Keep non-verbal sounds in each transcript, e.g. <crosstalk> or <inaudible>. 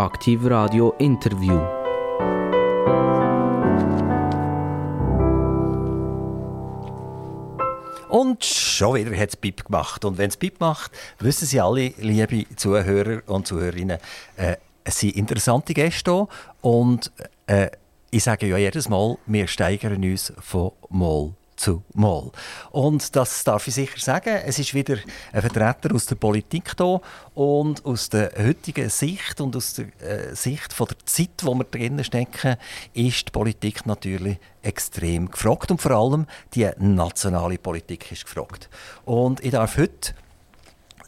Aktiv Radio Interview. Und schon wieder hat es Pip gemacht. Und wenn es Pip macht, wissen Sie alle, liebe Zuhörer und Zuhörerinnen, äh, es sind interessante Gäste hier. Und äh, ich sage ja jedes Mal, wir steigern uns von Mal zu Mal. Und das darf ich sicher sagen. Es ist wieder ein Vertreter aus der Politik da und aus der heutigen Sicht und aus der äh, Sicht von der Zeit, wo wir drinnen stecken, ist die Politik natürlich extrem gefragt und vor allem die nationale Politik ist gefragt. Und ich darf heute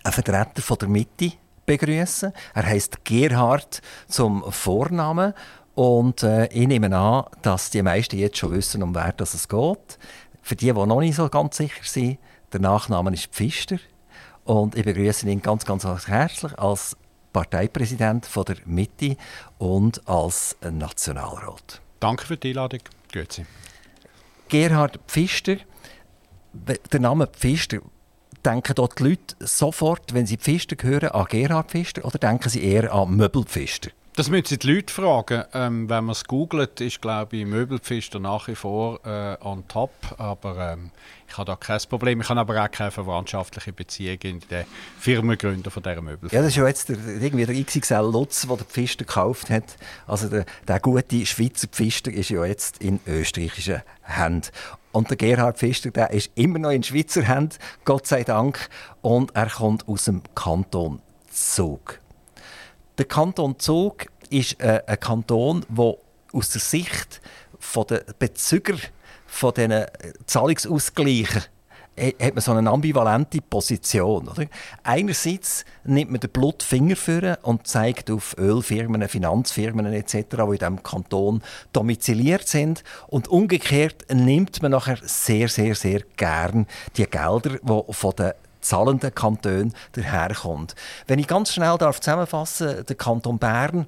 einen Vertreter von der Mitte begrüßen. Er heißt Gerhard zum Vornamen und äh, ich nehme an, dass die meisten jetzt schon wissen, um wer es geht. Für die, die noch nicht so ganz sicher sind, der Nachname ist Pfister. Und ich begrüße ihn ganz, ganz herzlich als Parteipräsident von der Mitte und als Nationalrat. Danke für die Einladung. Grüezi. Gerhard Pfister, der Name Pfister, denken dort die Leute sofort, wenn sie Pfister hören, an Gerhard Pfister oder denken sie eher an Möbelpfister? Das müssen die Leute fragen. Ähm, wenn man es googelt, ist glaube ich Möbelpfister nach wie vor äh, on top. Aber ähm, ich habe da kein Problem. Ich habe aber auch keine verwandtschaftliche Beziehung in den Firmengründer von dieser Möbelpfister. Ja, das ist ja jetzt der, irgendwie der XXL Lutz, der den Pfister gekauft hat. Also der, der gute Schweizer Pfister ist ja jetzt in österreichischen Händen. Und der Gerhard Pfister, der ist immer noch in Schweizer Händen, Gott sei Dank. Und er kommt aus dem Kanton Zug. Der Kanton Zug ist äh, ein Kanton, der aus der Sicht der Bezüger von diesen Zahlungsausgleichen hat man so eine ambivalente Position. Oder? Einerseits nimmt man den Blutfinger für und zeigt auf Ölfirmen, Finanzfirmen etc., die in diesem Kanton domiziliert sind. Und umgekehrt nimmt man nachher sehr, sehr, sehr gern die Gelder, die von den zahlenden Kantonen daherkommt. Wenn ich ganz schnell darf zusammenfassen der Kanton Bern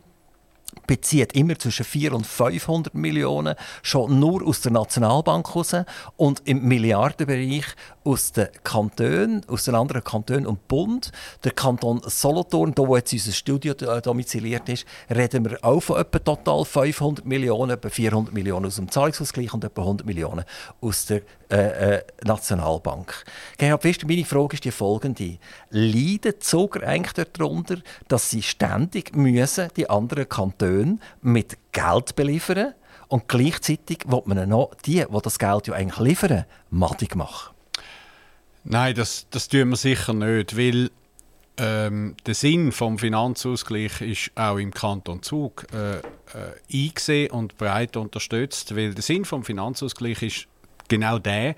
bezieht immer zwischen 400 und 500 Millionen schon nur aus der Nationalbank raus und im Milliardenbereich aus den Kantonen, aus den anderen Kantonen und Bund. Der Kanton Solothurn, da wo jetzt unser Studio domiziliert ist, reden wir auch von etwa total 500 Millionen, etwa 400 Millionen aus dem Zahlungsausgleich und etwa 100 Millionen aus der äh, äh, Nationalbank. Gerhard Pfister, meine Frage ist die folgende. Leiden Zuger eigentlich darunter, dass sie ständig müssen die anderen Kantone mit Geld beliefern und gleichzeitig will man noch die, die das Geld ja eigentlich liefern, madig machen? Nein, das, das tun wir sicher nicht, weil ähm, der Sinn vom Finanzausgleich ist auch im Kanton Zug äh, äh, eingesehen und breit unterstützt, weil der Sinn vom Finanzausgleich ist genau der,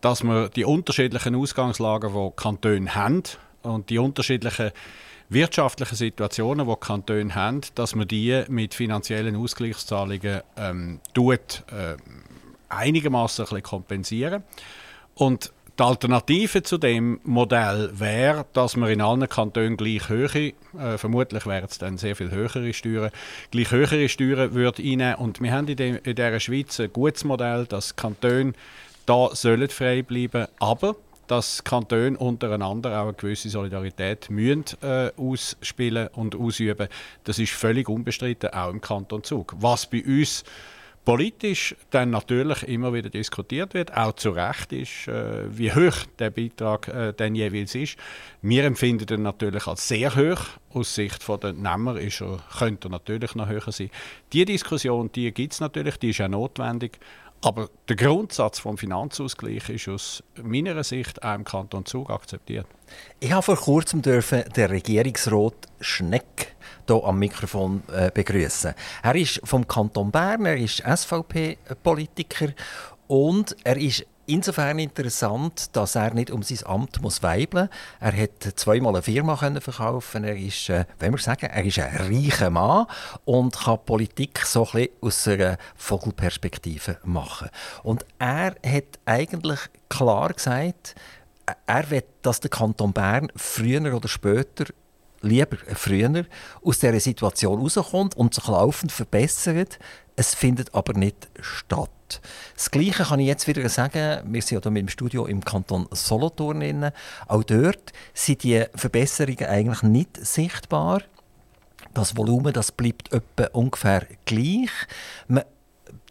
dass wir die unterschiedlichen Ausgangslagen, die Kantone haben und die unterschiedlichen wirtschaftlichen Situationen, die Kantone haben, dass man die mit finanziellen Ausgleichszahlungen ähm, tut, äh, einigermaßen kompensieren. Und die Alternative zu dem Modell wäre, dass man in allen Kantonen gleich höhere, äh, vermutlich wären es dann sehr viel höhere Steuern, gleich höhere Steuern würde einnehmen. Und wir haben in, de, in dieser Schweiz ein gutes Modell, dass Kantone da sollen frei bleiben, aber dass Kantone untereinander auch eine gewisse Solidarität müssen, äh, ausspielen und ausüben. Das ist völlig unbestritten, auch im Kanton Zug. Was bei uns politisch dann natürlich immer wieder diskutiert wird, auch zu Recht ist, äh, wie hoch der Beitrag äh, dann jeweils ist. Wir empfinden ihn natürlich als sehr hoch. Aus Sicht der Nehmer ist er, könnte er natürlich noch höher sein. Die Diskussion, die gibt es natürlich, die ist auch notwendig. Aber der Grundsatz vom Finanzausgleich ist aus meiner Sicht auch im Kanton Zug akzeptiert. Ich habe vor kurzem dürfen den Regierungsrat Schneck hier am Mikrofon äh, begrüßen. Er ist vom Kanton Bern, er ist SVP-Politiker und er ist insofern interessant, dass er nicht um sein Amt muss weibeln. Er hat zweimal eine Firma verkaufen. Er ist, äh, wenn wir sagen, er ist ein reicher Mann und kann Politik so ein aus einer Vogelperspektive machen. Und er hat eigentlich klar gesagt, er will, dass der Kanton Bern früher oder später lieber früher aus dieser Situation rauskommt und sich laufend verbessert. Es findet aber nicht statt. Das Gleiche kann ich jetzt wieder sagen. Wir sind ja hier mit dem Studio im Kanton Solothurn. Auch dort sind die Verbesserungen eigentlich nicht sichtbar. das Volumen das bleibt etwa ungefähr gleich. Man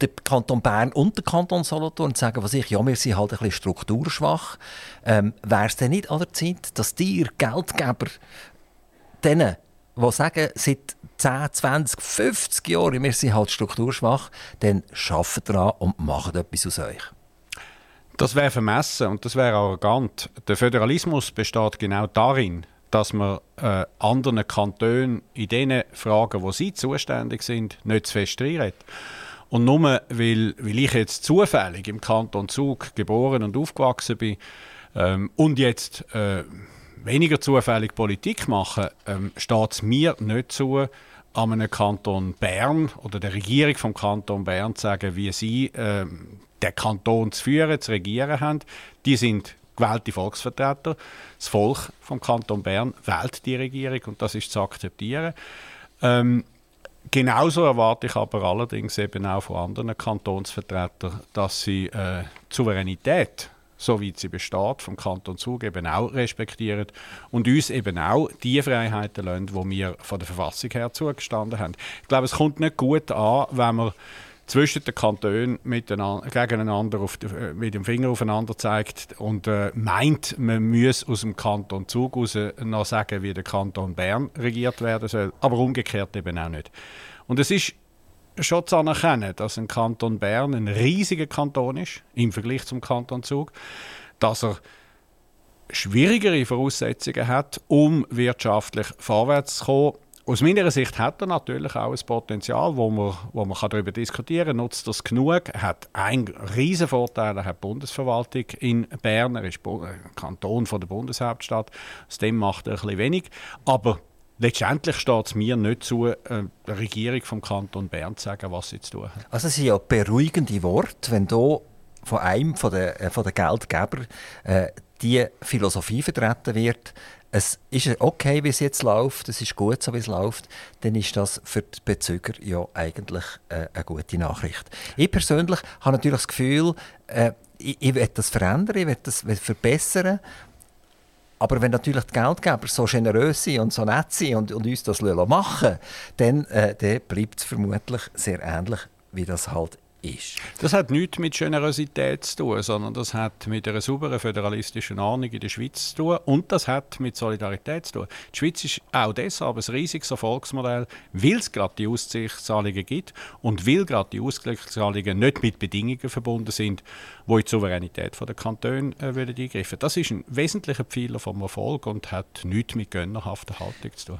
der Kanton Bern und der Kanton Solothurn sagen was ich, ja, wir sind halt ein bisschen strukturschwach. Ähm, Wäre es denn nicht an der Zeit, dass die Geldgeber denen, die sagen, seit 10, 20, 50 Jahren, wir sind halt strukturschwach, dann arbeitet daran und macht etwas aus euch? Das wäre vermessen und das wäre arrogant. Der Föderalismus besteht genau darin, dass man äh, anderen Kantonen in den Fragen, wo sie zuständig sind, nicht zu fest reinredet. Und nur weil, weil ich jetzt zufällig im Kanton Zug geboren und aufgewachsen bin ähm, und jetzt äh, weniger zufällig Politik mache, ähm, steht es mir nicht zu, an einem Kanton Bern oder der Regierung vom Kanton Bern zu sagen, wie sie äh, den Kanton zu führen, zu regieren haben. Die sind gewählte Volksvertreter. Das Volk vom Kanton Bern wählt die Regierung und das ist zu akzeptieren. Ähm, Genauso erwarte ich aber allerdings eben auch von anderen Kantonsvertretern, dass sie äh, Souveränität, so wie sie besteht, vom Kanton Zug eben auch respektieren und uns eben auch die Freiheiten lassen, die wir von der Verfassung her zugestanden haben. Ich glaube, es kommt nicht gut an, wenn man zwischen den Kantonen gegeneinander auf äh, mit dem Finger aufeinander zeigt und äh, meint, man müsse aus dem Kanton Zug raus noch sagen, wie der Kanton Bern regiert werden soll, aber umgekehrt eben auch nicht. Und es ist schon zu anerkennen, dass ein Kanton Bern ein riesiger Kanton ist im Vergleich zum Kanton Zug, dass er schwierigere Voraussetzungen hat, um wirtschaftlich vorwärts zu kommen aus meiner Sicht hat er natürlich auch ein Potenzial, wo man, wo man darüber diskutieren kann. Nutzt das genug? Hat einen riesen Vorteil. Er hat die Bundesverwaltung in Bern. Er ist Kanton von der Bundeshauptstadt. Aus dem macht er ein bisschen wenig. Aber letztendlich steht es mir nicht zu, äh, der Regierung vom Kanton Bern zu sagen, was sie zu tun hat. Also es sind ja beruhigende Worte, wenn da von einem von der, äh, von der Geldgeber äh, die Philosophie vertreten wird, es ist okay, wie es jetzt läuft, es ist gut, so wie es läuft, dann ist das für die Bezüger ja eigentlich äh, eine gute Nachricht. Ich persönlich habe natürlich das Gefühl, äh, ich, ich will das verändern, ich will das verbessern, aber wenn natürlich die Geldgeber so generös sind und so nett sind und, und uns das machen dann, äh, dann bleibt es vermutlich sehr ähnlich, wie das halt ist. Das hat nichts mit Generosität zu tun, sondern das hat mit einer sauberen föderalistischen Ordnung in der Schweiz zu tun und das hat mit Solidarität zu tun. Die Schweiz ist auch deshalb ein riesiges Erfolgsmodell, weil es gerade die Ausgleichszahlungen gibt und weil gerade die Ausgleichszahlungen nicht mit Bedingungen verbunden sind, wo in die Souveränität der Kantone äh, eingreifen Das ist ein wesentlicher Pfeiler vom Erfolg und hat nichts mit gönnerhafter Haltung zu tun.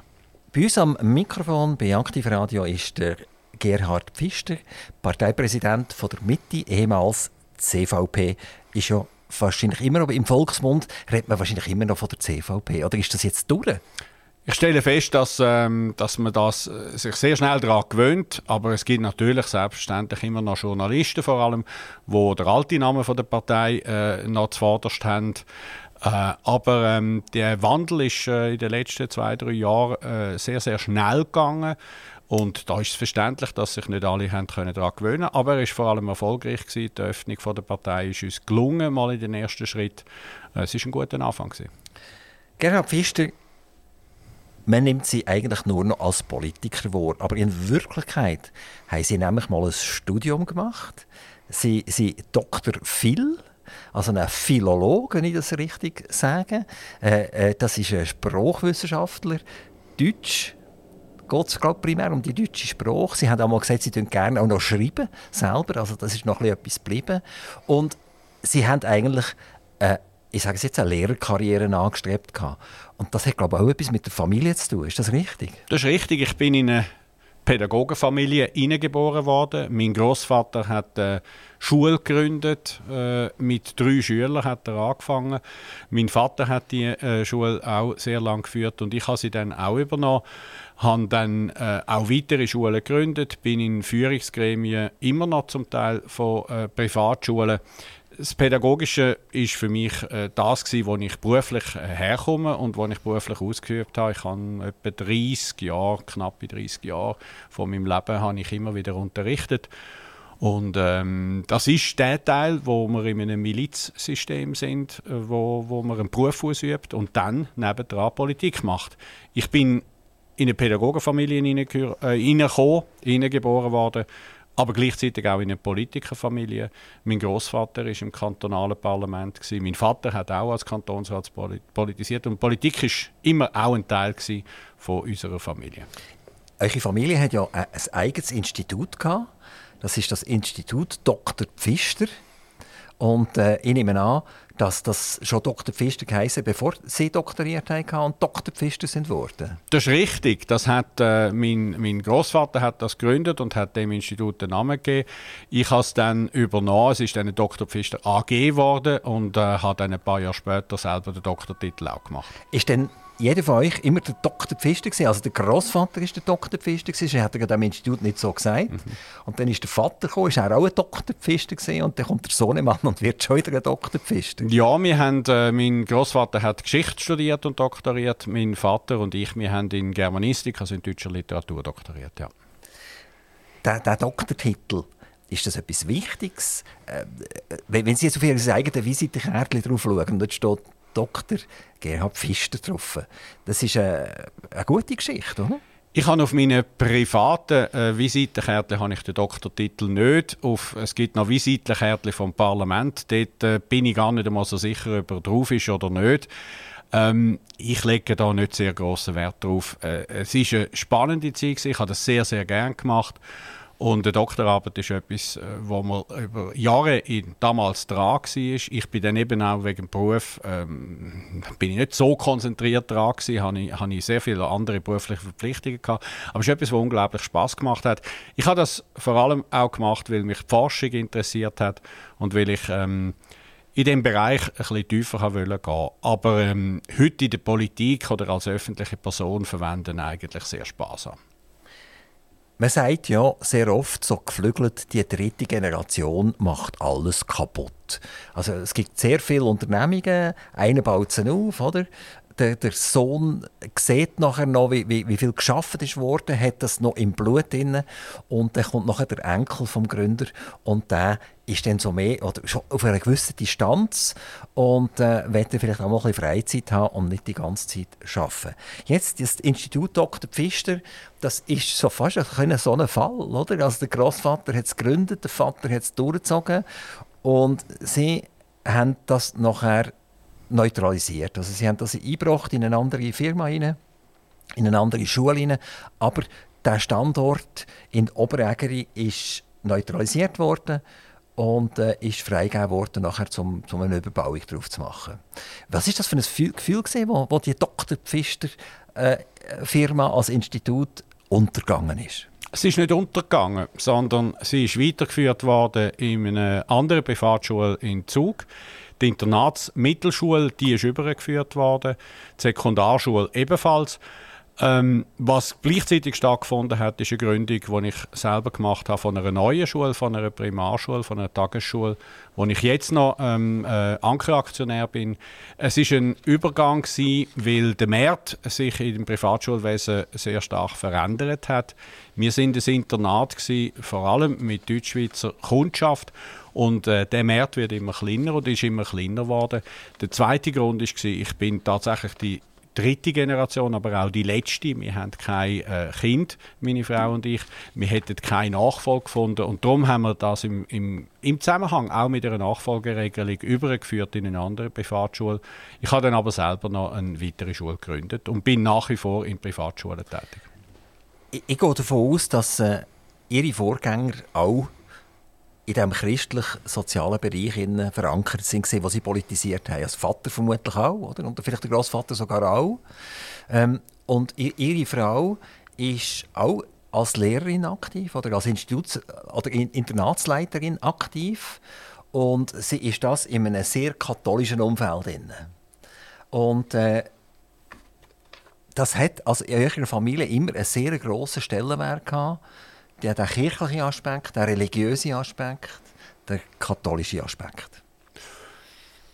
Bei uns am Mikrofon bei Aktiv Radio ist der Gerhard Pfister, Parteipräsident von der Mitte, ehemals CVP, ist ja wahrscheinlich immer noch im Volksmund, redet man wahrscheinlich immer noch von der CVP. Oder ist das jetzt durch? Ich stelle fest, dass, ähm, dass man das, äh, sich sehr schnell daran gewöhnt, aber es gibt natürlich selbstverständlich immer noch Journalisten vor allem, wo der alte Name von der Partei äh, noch zuvorderst haben. Äh, aber ähm, der Wandel ist äh, in den letzten zwei, drei Jahren äh, sehr, sehr schnell gegangen. Und da ist es verständlich, dass sich nicht alle können daran gewöhnen konnten. Aber er war vor allem erfolgreich. Gewesen. Die Öffnung der Partei ist uns gelungen, mal in den ersten Schritt. Äh, es war ein guter Anfang. Gewesen. Gerhard Pfister, man nimmt sie eigentlich nur noch als Politiker wahr. Aber in Wirklichkeit haben sie nämlich mal ein Studium gemacht. Sie sind Dr. Phil, also ein Philologe, wenn ich das richtig sage. Äh, äh, das ist ein Sprachwissenschaftler, Deutsch, geht es primär um die deutsche Sprache. Sie haben auch mal gesagt, sie würden gerne auch noch schreiben, selber. Also das ist noch etwas geblieben. Und sie haben eigentlich, äh, ich sage es jetzt, eine Lehrerkarriere angestrebt. Und das hat, glaube ich, auch etwas mit der Familie zu tun. Ist das richtig? Das ist richtig. Ich bin in eine Pädagogenfamilie hineingeboren worden. Mein Großvater hat eine Schule gegründet. Äh, mit drei Schülern hat er angefangen. Mein Vater hat die äh, Schule auch sehr lange geführt und ich habe sie dann auch übernommen habe dann äh, auch weitere Schulen gegründet, bin in Führungsgremien immer noch zum Teil von äh, Privatschulen. Das Pädagogische ist für mich äh, das gewesen, wo ich beruflich äh, herkomme und wo ich beruflich ausgeübt habe. Ich habe etwa 30 Jahre, knappe 30 Jahre von meinem Leben habe ich immer wieder unterrichtet. Und ähm, das ist der Teil, wo wir in einem Milizsystem sind, äh, wo, wo man einen Beruf ausübt und dann nebendran Politik macht. Ich bin in eine Pädagogenfamilie äh, hineingeboren worden, aber gleichzeitig auch in eine Politikerfamilie. Mein Großvater ist im kantonalen Parlament gewesen. Mein Vater hat auch als Kantonsrat politisiert und Politik ist immer auch ein Teil von unserer Familie. Eure Familie hat ja ein eigenes Institut gehabt. Das ist das Institut Dr. Pfister. Und äh, ich nehme an, dass das schon Dr. Pfister geheißen, bevor Sie doktoriert haben und Dr. Pfister sind worden. Das ist richtig. Das hat, äh, mein mein Großvater hat das gegründet und hat dem Institut den Namen gegeben. Ich habe es dann übernommen. Es ist dann Dr. Pfister AG geworden und äh, habe dann ein paar Jahre später selber den Doktortitel auch gemacht. Ist denn jeder von euch immer der Dr. Pfister gewesen. Also der Großvater ist der Dr. Pfister gewesen. Er hat er am Institut nicht so gesagt. Mhm. Und dann ist der Vater gekommen, ist er auch ein Dr. Pfister gewesen. Und dann kommt der Sohnemann und wird schon wieder ein Dr. Pfister. Ja, wir haben, äh, mein Großvater hat Geschichte studiert und doktoriert. Mein Vater und ich, wir haben in Germanistik, also in deutscher Literatur, doktoriert. Ja. Der, der Doktortitel. Ist das etwas Wichtiges? Äh, wenn Sie jetzt auf Ihr eigenes Visitenkärtchen drauf schauen, dort steht Dr. Gerhard Pfister getroffen. Das ist eine, eine gute Geschichte, oder? Ich habe auf meinen privaten äh, Visitenkärtchen habe ich den Doktortitel nicht. Auf, es gibt noch Visitenkärtchen vom Parlament. Dort äh, bin ich gar nicht einmal so sicher, ob er drauf ist oder nicht. Ähm, ich lege da nicht sehr großen Wert drauf. Äh, es ist eine spannende Zeit. Ich habe das sehr, sehr gern gemacht. Und eine Doktorarbeit ist etwas, äh, wo man über Jahre in, damals dran war. Ich bin dann eben auch wegen Beruf ähm, bin ich nicht so konzentriert dran habe ich, habe ich sehr viele andere berufliche Verpflichtungen gehabt. Aber es ist etwas, was unglaublich Spaß gemacht hat. Ich habe das vor allem auch gemacht, weil mich die Forschung interessiert hat und weil ich ähm, in diesem Bereich ein bisschen tiefer gehen wollte. Aber ähm, heute in der Politik oder als öffentliche Person verwenden eigentlich sehr sparsam. Man sagt ja sehr oft so geflügelt, die dritte Generation macht alles kaputt. Also es gibt sehr viele Unternehmungen, einer baut sie auf, oder? Der, der Sohn sieht nachher noch, wie, wie, wie viel geschaffen ist worden, hat das noch im Blut drin und dann kommt nachher der Enkel vom Gründer und der ist dann so mehr oder schon auf einer gewissen Distanz und äh, will vielleicht auch mal ein bisschen Freizeit haben und nicht die ganze Zeit arbeiten. Jetzt das Institut Dr. Pfister, das ist so fast ein so ein Fall, oder? Also der Großvater hat es gegründet, der Vater hat es durchgezogen und sie haben das nachher neutralisiert. Also sie haben das eingebracht in eine andere Firma in eine andere Schule rein, aber der Standort in Oberägeri ist neutralisiert worden und äh, ist freigegeben worden, nachher zum, zum eine Überbauung drauf zu machen. Was ist das für ein Gefühl gewesen, wo, wo die Dr. Pfister äh, Firma als Institut untergegangen ist? Sie ist nicht untergegangen, sondern sie ist weitergeführt worden in einer anderen Privatschule in Zug. Die Internatsmittelschule die ist übergeführt worden, die Sekundarschule ebenfalls. Ähm, was gleichzeitig stattgefunden hat, ist eine Gründung, die ich selber gemacht habe von einer neuen Schule, von einer Primarschule, von einer Tagesschule, wo ich jetzt noch ähm, äh, Ankeraktionär bin. Es ist ein Übergang gewesen, weil der Markt sich im Privatschulwesen sehr stark verändert hat. Wir sind ein Internat gewesen, vor allem mit Deutschschweizer Kundschaft und äh, der Markt wird immer kleiner und ist immer kleiner geworden. Der zweite Grund war, ich bin tatsächlich die dritte Generation, aber auch die letzte. Wir haben kein äh, Kind, meine Frau und ich. Wir hätten keinen Nachfolge gefunden und darum haben wir das im, im, im Zusammenhang auch mit einer Nachfolgeregelung übergeführt in eine andere Privatschule. Ich habe dann aber selber noch eine weitere Schule gegründet und bin nach wie vor in Privatschulen tätig. Ich, ich gehe davon aus, dass äh, Ihre Vorgänger auch in diesem christlich-sozialen Bereich verankert sind, wo sie politisiert haben. Als Vater vermutlich auch, oder? und vielleicht der Großvater sogar auch. Ähm, und ihre Frau ist auch als Lehrerin aktiv oder als Instituts- oder Internatsleiterin aktiv. Und sie ist das in einem sehr katholischen Umfeld. Und äh, das hat also in ihrer Familie immer einen sehr grossen Stellenwert gehabt der, der kirchliche Aspekt, der religiöse Aspekt, der katholische Aspekt.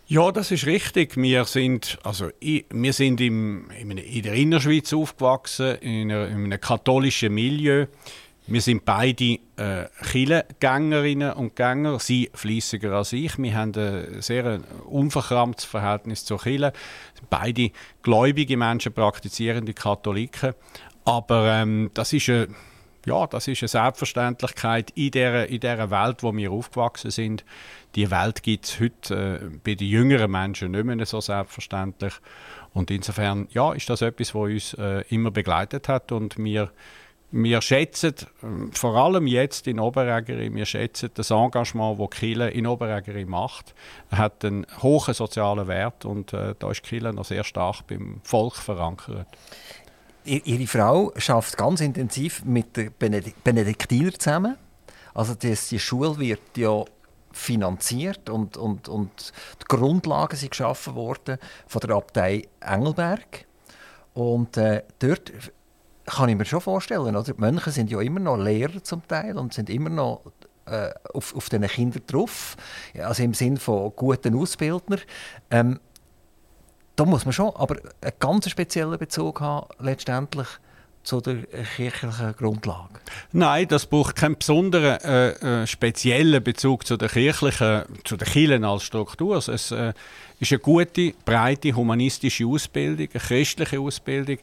Ja, das ist richtig. Wir sind, also, wir sind im, in der Innerschweiz aufgewachsen, in, einer, in einem katholischen Milieu. Wir sind beide äh, Kirchengängerinnen und Gänger, sie fließiger als ich. Wir haben ein sehr unverkrampftes Verhältnis zur Kirche. Beide gläubige Menschen, praktizierende Katholiken. Aber ähm, das ist eine ja, das ist eine Selbstverständlichkeit in der, in der Welt, wo wir aufgewachsen sind. Die Welt gibt es heute äh, bei den jüngeren Menschen nicht mehr so selbstverständlich. Und insofern ja, ist das etwas, was uns äh, immer begleitet hat und wir wir schätzen äh, vor allem jetzt in Oberägeri, wir schätzen das Engagement, das Kille in Oberägeri macht. Hat einen hohen sozialen Wert und äh, da ist Kille noch sehr stark beim Volk verankert. Ihre Frau schafft ganz intensiv mit der Benediktiner zusammen. Also die Schule wird ja finanziert und, und, und die Grundlagen sind geschaffen worden von der Abtei Engelberg. Und äh, dort kann ich mir schon vorstellen, oder? die Mönche sind ja immer noch Lehrer zum Teil und sind immer noch äh, auf, auf diesen Kindern drauf, also im Sinne von guten Ausbildner. Ähm, da muss man schon aber einen ganz speziellen Bezug haben, letztendlich zu der kirchlichen Grundlage? Nein, das braucht keinen besonderen äh, äh, speziellen Bezug zu der kirchlichen, zu der Kirche als Struktur. Es äh, ist eine gute, breite humanistische Ausbildung, eine christliche Ausbildung.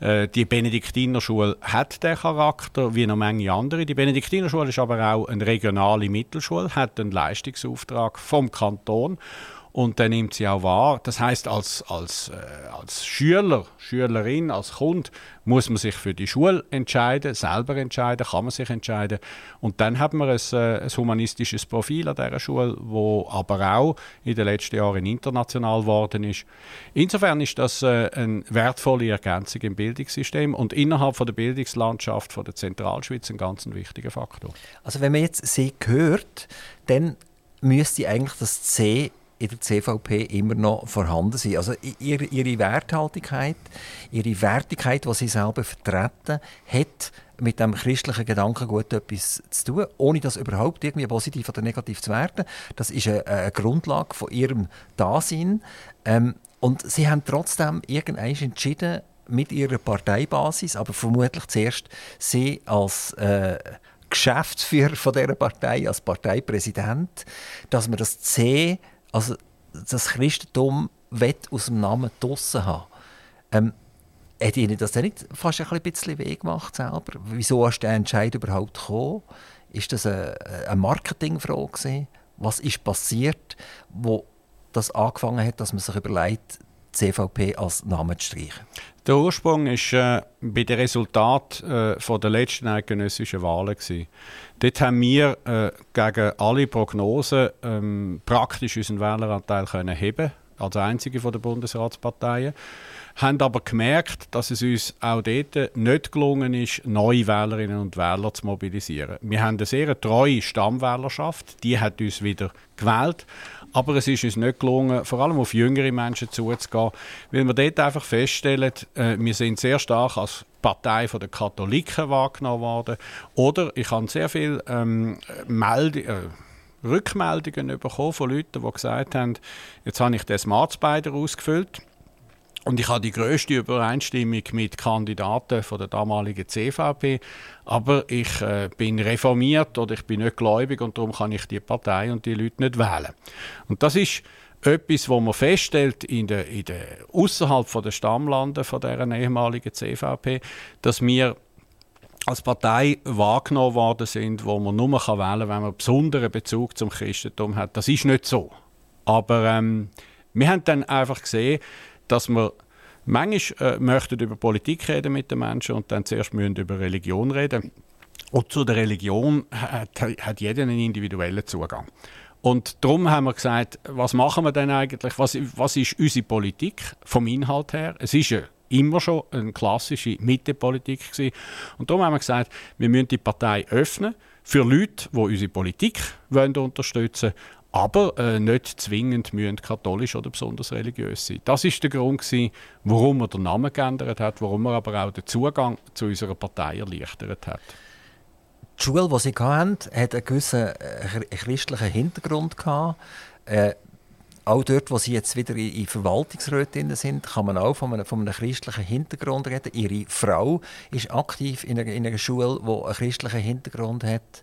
Äh, die Benediktinerschule hat den Charakter, wie noch manche andere. Die Benediktinerschule ist aber auch eine regionale Mittelschule, hat einen Leistungsauftrag vom Kanton und dann nimmt sie auch wahr. Das heißt, als, als, äh, als Schüler, Schülerin, als Kunde muss man sich für die Schule entscheiden, selber entscheiden, kann man sich entscheiden. Und dann hat man ein, äh, ein humanistisches Profil an dieser Schule, wo aber auch in den letzten Jahren international geworden ist. Insofern ist das äh, eine wertvolle Ergänzung im Bildungssystem und innerhalb von der Bildungslandschaft von der Zentralschweiz ein ganz wichtiger Faktor. Also wenn man jetzt C hört, dann müsste eigentlich das C in der CVP immer noch vorhanden sind. Also ihre, ihre Werthaltigkeit, ihre Wertigkeit, die sie selber vertreten, hat mit dem christlichen Gedankengut etwas zu tun, ohne das überhaupt irgendwie positiv oder negativ zu werden. Das ist eine, eine Grundlage von ihrem Dasein. Ähm, und sie haben trotzdem irgendwann entschieden, mit ihrer Parteibasis, aber vermutlich zuerst sie als äh, Geschäftsführer von dieser Partei, als Parteipräsident, dass man das C also das Christentum will aus dem Namen draussen haben. Ähm, hat Ihnen das denn nicht fast ein bisschen weh gemacht selber? Wieso ist der Entscheid überhaupt gekommen? Ist das eine, eine Marketingfrage? Was ist passiert, wo das angefangen hat, dass man sich überlegt, CVP als Namen zu streichen? Der Ursprung war äh, bei den Resultaten äh, der letzten eidgenössischen Wahlen. Gewesen. Dort haben wir äh, gegen alle Prognosen ähm, praktisch unseren Wähleranteil können heben als einzige von der Bundesratsparteien. Haben aber gemerkt, dass es uns auch dort nicht gelungen ist, neue Wählerinnen und Wähler zu mobilisieren. Wir haben eine sehr treue Stammwählerschaft, die hat uns wieder gewählt. Aber es ist uns nicht gelungen, vor allem auf jüngere Menschen zuzugehen, weil wir dort einfach feststellen, äh, wir sind sehr stark als Partei der Katholiken wahrgenommen worden. Oder ich habe sehr viele ähm, Melde äh, Rückmeldungen bekommen von Leuten, die gesagt haben, jetzt habe ich den Smart Spider ausgefüllt und ich habe die größte Übereinstimmung mit Kandidaten von der damaligen CVP, aber ich äh, bin reformiert oder ich bin nicht gläubig und darum kann ich die Partei und die Leute nicht wählen. Und das ist etwas, wo man feststellt in der, in der außerhalb von der Stammlande von der ehemaligen CVP, dass wir als Partei wahrgenommen worden sind, wo man nur wählen kann, wenn man einen besonderen Bezug zum Christentum hat. Das ist nicht so. Aber ähm, wir haben dann einfach gesehen, dass wir manchmal äh, möchten über Politik reden mit den Menschen und dann zuerst müssen über Religion reden. Und zu der Religion hat, hat jeder einen individuellen Zugang. Und darum haben wir gesagt, was machen wir denn eigentlich? Was, was ist unsere Politik vom Inhalt her? Es ist ja immer schon eine klassische Mittepolitik gewesen. Und darum haben wir gesagt, wir müssen die Partei öffnen für Leute, die unsere Politik unterstützen wollen, aber äh, nicht zwingend müssen katholisch oder besonders religiös sein. Das ist der Grund, gewesen, warum er den Namen geändert hat, warum er aber auch den Zugang zu unserer Partei erleichtert hat. Die Schule, die sie hatten, hat einen gewissen äh, christlichen Hintergrund. Gehabt. Äh, auch dort, wo sie jetzt wieder in, Verwaltungsräten sind, kann man auch von einem, von einem christlichen Hintergrund reden. Ihre Frau ist aktiv in einer, in einer Schule, die einen christlichen Hintergrund hat.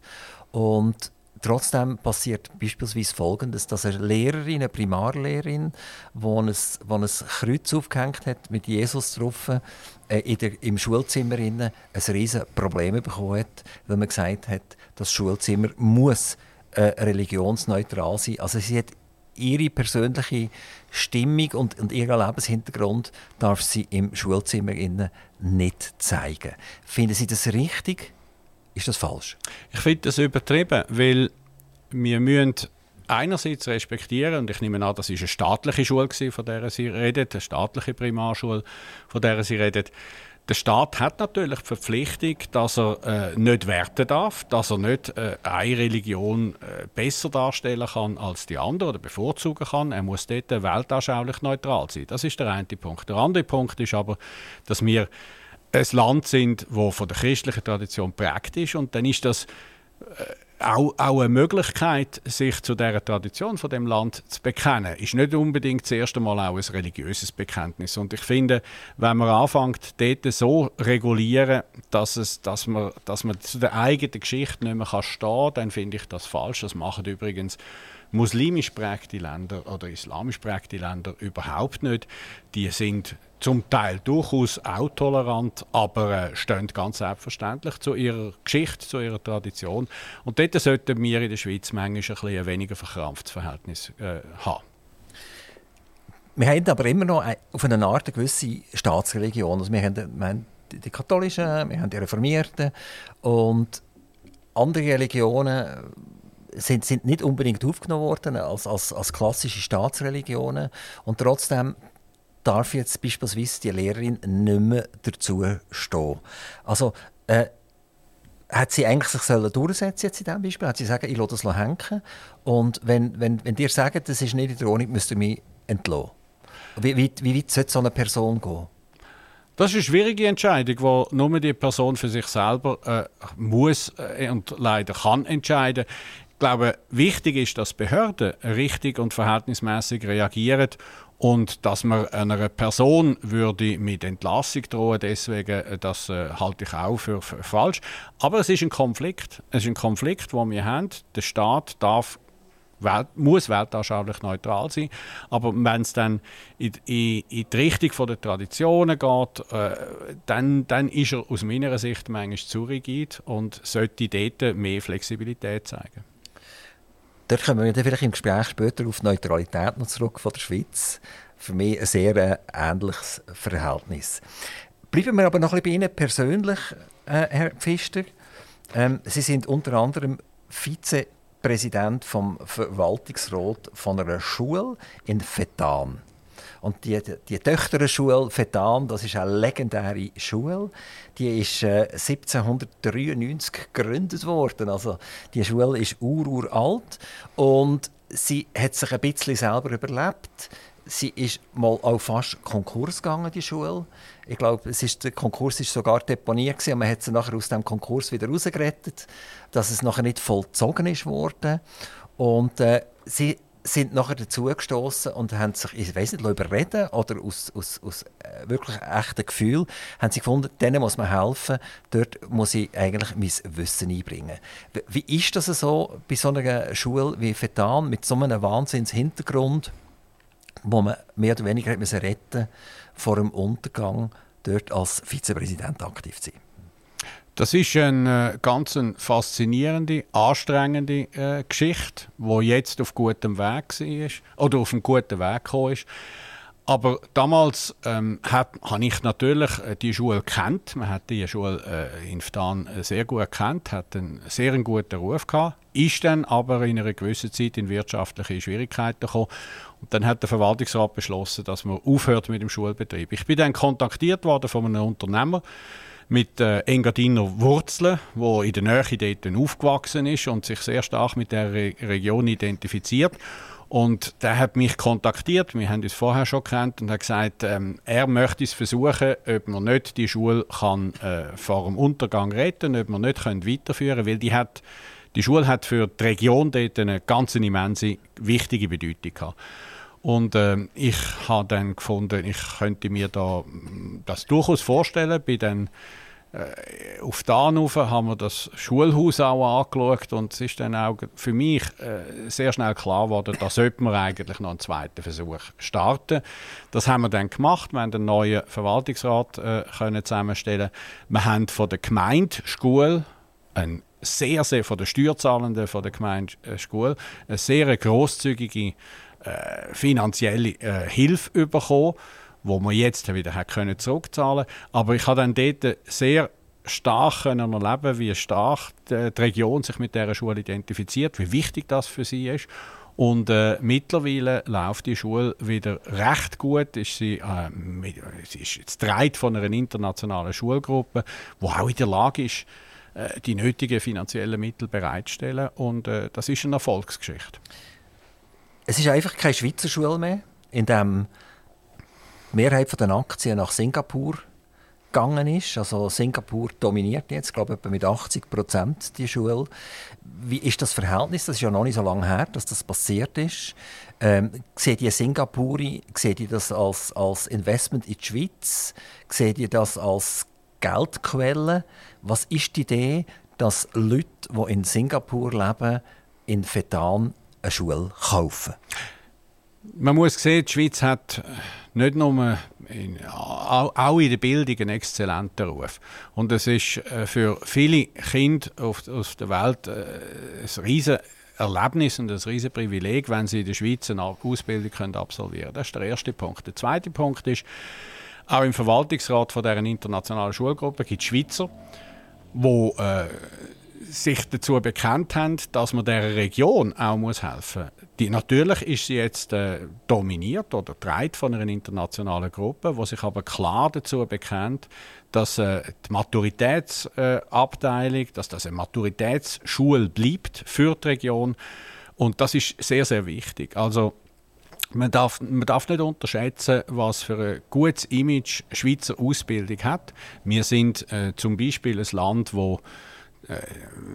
Und Trotzdem passiert beispielsweise Folgendes, dass eine Lehrerin, eine Primarlehrerin, die ein, ein Kreuz aufgehängt hat mit Jesus drauf, äh, der, im Schulzimmer ein riesiges Problem bekommen hat, weil man gesagt hat, das Schulzimmer muss äh, religionsneutral sein. Also sie hat ihre persönliche Stimmung und, und ihren Lebenshintergrund darf sie im Schulzimmer nicht zeigen. Finden Sie das richtig? Ist das falsch? Ich finde das übertrieben, weil wir müssen einerseits respektieren, und ich nehme an, das ist eine staatliche Schule, von der Sie reden, eine staatliche Primarschule, von der Sie reden, der Staat hat natürlich die Verpflichtung, dass er äh, nicht werten darf, dass er nicht äh, eine Religion äh, besser darstellen kann als die andere oder bevorzugen kann. Er muss dort weltanschaulich neutral sein. Das ist der eine Punkt. Der andere Punkt ist aber, dass wir ein Land sind, das von der christlichen Tradition prägt ist und dann ist das äh, auch, auch eine Möglichkeit, sich zu der Tradition von dem Land zu bekennen, ist nicht unbedingt das erste Mal auch ein religiöses Bekenntnis. Und ich finde, wenn man anfängt, dort so regulieren, dass, es, dass, man, dass man zu der eigenen Geschichte nicht mehr stehen kann, dann finde ich das falsch. Das machen übrigens muslimisch prägte Länder oder islamisch prägte Länder überhaupt nicht. Die sind zum Teil durchaus auch tolerant, aber äh, stehen ganz selbstverständlich zu ihrer Geschichte, zu ihrer Tradition. Und dort sollten wir in der Schweiz manchmal ein, ein weniger verkrampftes Verhältnis äh, haben. Wir haben aber immer noch auf eine Art eine gewisse Staatsreligion. Also wir, haben, wir haben die katholischen, wir haben die Reformierten und andere Religionen sind, sind nicht unbedingt aufgenommen worden als, als, als klassische Staatsreligionen und trotzdem darf jetzt beispielsweise die Lehrerin nicht mehr dazu stehen. Also, äh, hat sie eigentlich sich sollen durchsetzen jetzt in diesem Beispiel? Hat sie sagen, ich lasse das hängen und wenn, wenn, wenn dir sagen, das ist nicht in der Ordnung, müsst ihr mich entlassen. Wie, wie, wie weit sollte so eine Person gehen? Das ist eine schwierige Entscheidung, die nur die Person für sich selber äh, muss äh, und leider kann entscheiden. Glaube, wichtig ist, dass Behörden richtig und verhältnismäßig reagieren und dass man einer Person würde mit Entlassung drohen, deswegen, äh, das äh, halte ich auch für, für, falsch. Aber es ist ein Konflikt. Es ist ein Konflikt, den wir haben. Der Staat darf Welt, muss weltanschaulich neutral sein. Aber wenn es dann in, in, in, die Richtung der Traditionen geht, äh, dann, dann ist er aus meiner Sicht manchmal zu rigid und sollte dort mehr Flexibilität zeigen. Dort kommen wir dann vielleicht im Gespräch später auf die Neutralität noch zurück von der Schweiz. Für mich ein sehr äh, ähnliches Verhältnis. Bleiben wir aber noch ein bisschen bei Ihnen persönlich, äh, Herr Pfister. Ähm, Sie sind unter anderem Vizepräsident vom Verwaltungsrat von einer Schule in Fetan. Und die, die Töchterschule Fetan, das ist eine legendäre Schule. Die ist äh, 1793 gegründet worden. Also die Schule ist ururalt und sie hat sich ein bisschen selber überlebt. Sie ist mal auch fast Konkurs gegangen, die Schule. Ich glaube, es ist, der Konkurs ist sogar deponiert und man hat sie nachher aus dem Konkurs wieder rausgerettet, dass es nachher nicht vollzogen ist worden. Und äh, sie sind nachher dazugestoßen und haben sich, ich weiß nicht, überreden oder aus, aus, aus äh, wirklich echten Gefühl, haben sie gefunden, denen muss man helfen, dort muss ich eigentlich mein Wissen einbringen. Wie ist das so bei so einer Schule wie Fetan mit so einem Wahnsinnshintergrund, wo man mehr oder weniger hat retten vor dem Untergang, dort als Vizepräsident aktiv zu sein? Das ist eine äh, ganz faszinierende, anstrengende äh, Geschichte, die jetzt auf gutem Weg war oder auf einem guten Weg gekommen ist. Aber damals ähm, habe ich natürlich äh, die Schule kennt. Man hat die Schule äh, in Ftan sehr gut kennt, hat einen sehr guten Ruf gehabt, ist dann aber in einer gewissen Zeit in wirtschaftliche Schwierigkeiten gekommen. Und dann hat der Verwaltungsrat beschlossen, dass man aufhört mit dem Schulbetrieb. Ich bin dann kontaktiert worden von einem Unternehmer, mit äh, Engadiner Wurzeln, wo in der Nähe dort aufgewachsen ist und sich sehr stark mit der Re Region identifiziert. Und der hat mich kontaktiert, wir haben uns vorher schon kennt und hat gesagt, ähm, er möchte es versuchen, ob man nicht die Schule kann, äh, vor dem Untergang retten ob man nicht können weiterführen weil die, hat, die Schule hat für die Region dort eine ganz immense, wichtige Bedeutung gehabt. Und äh, ich habe dann gefunden, ich könnte mir da das durchaus vorstellen, bin dann äh, auf da haben wir das Schulhaus auch angeschaut und es ist dann auch für mich äh, sehr schnell klar geworden, da sollte man eigentlich noch einen zweiten Versuch starten. Das haben wir dann gemacht. Wir haben einen neuen Verwaltungsrat äh, können zusammenstellen. Wir haben von der Gemeinde Schule ein sehr, sehr von den Steuerzahlenden von der Gemeinde äh, Schule eine sehr großzügige äh, finanzielle äh, Hilfe bekommen wo man jetzt wieder hat können zurückzahlen Aber ich habe dann dort sehr stark erleben, wie stark die, die Region sich mit dieser Schule identifiziert, wie wichtig das für sie ist. Und äh, mittlerweile läuft die Schule wieder recht gut. Ist sie, äh, sie ist jetzt dreit von einer internationalen Schulgruppe, die auch in der Lage ist, äh, die nötigen finanziellen Mittel bereitzustellen. Und äh, das ist eine Erfolgsgeschichte. Es ist einfach keine Schweizer Schule mehr, in dem die Mehrheit der Aktien nach Singapur gegangen ist. Also Singapur dominiert jetzt, glaube ich, mit 80 Prozent die Schule. Wie ist das Verhältnis? Das ist ja noch nicht so lange her, dass das passiert ist. Ähm, seht ihr Singapuri, seht ihr das als, als Investment in die Schweiz? Seht ihr das als Geldquelle? Was ist die Idee, dass Leute, die in Singapur leben, in Fetan eine Schule kaufen? Man muss sehen, die Schweiz hat nicht nur in, auch in der Bildung einen exzellenten Ruf. Und es ist äh, für viele Kinder auf, auf der Welt äh, ein riesen Erlebnis und ein riesen Privileg, wenn sie in der Schweiz eine Ausbildung können absolvieren können. Das ist der erste Punkt. Der zweite Punkt ist, auch im Verwaltungsrat von deren internationalen Schulgruppe gibt es Schweizer, die äh, sich dazu bekannt haben, dass man der Region auch muss helfen muss. Die, natürlich ist sie jetzt äh, dominiert oder treibt von einer internationalen Gruppe, wo sich aber klar dazu bekennt, dass äh, die Maturitätsabteilung, äh, dass das eine Maturitätsschule bleibt für die Region und das ist sehr sehr wichtig. Also man darf, man darf nicht unterschätzen, was für ein gutes Image Schweizer Ausbildung hat. Wir sind äh, zum Beispiel ein Land, äh,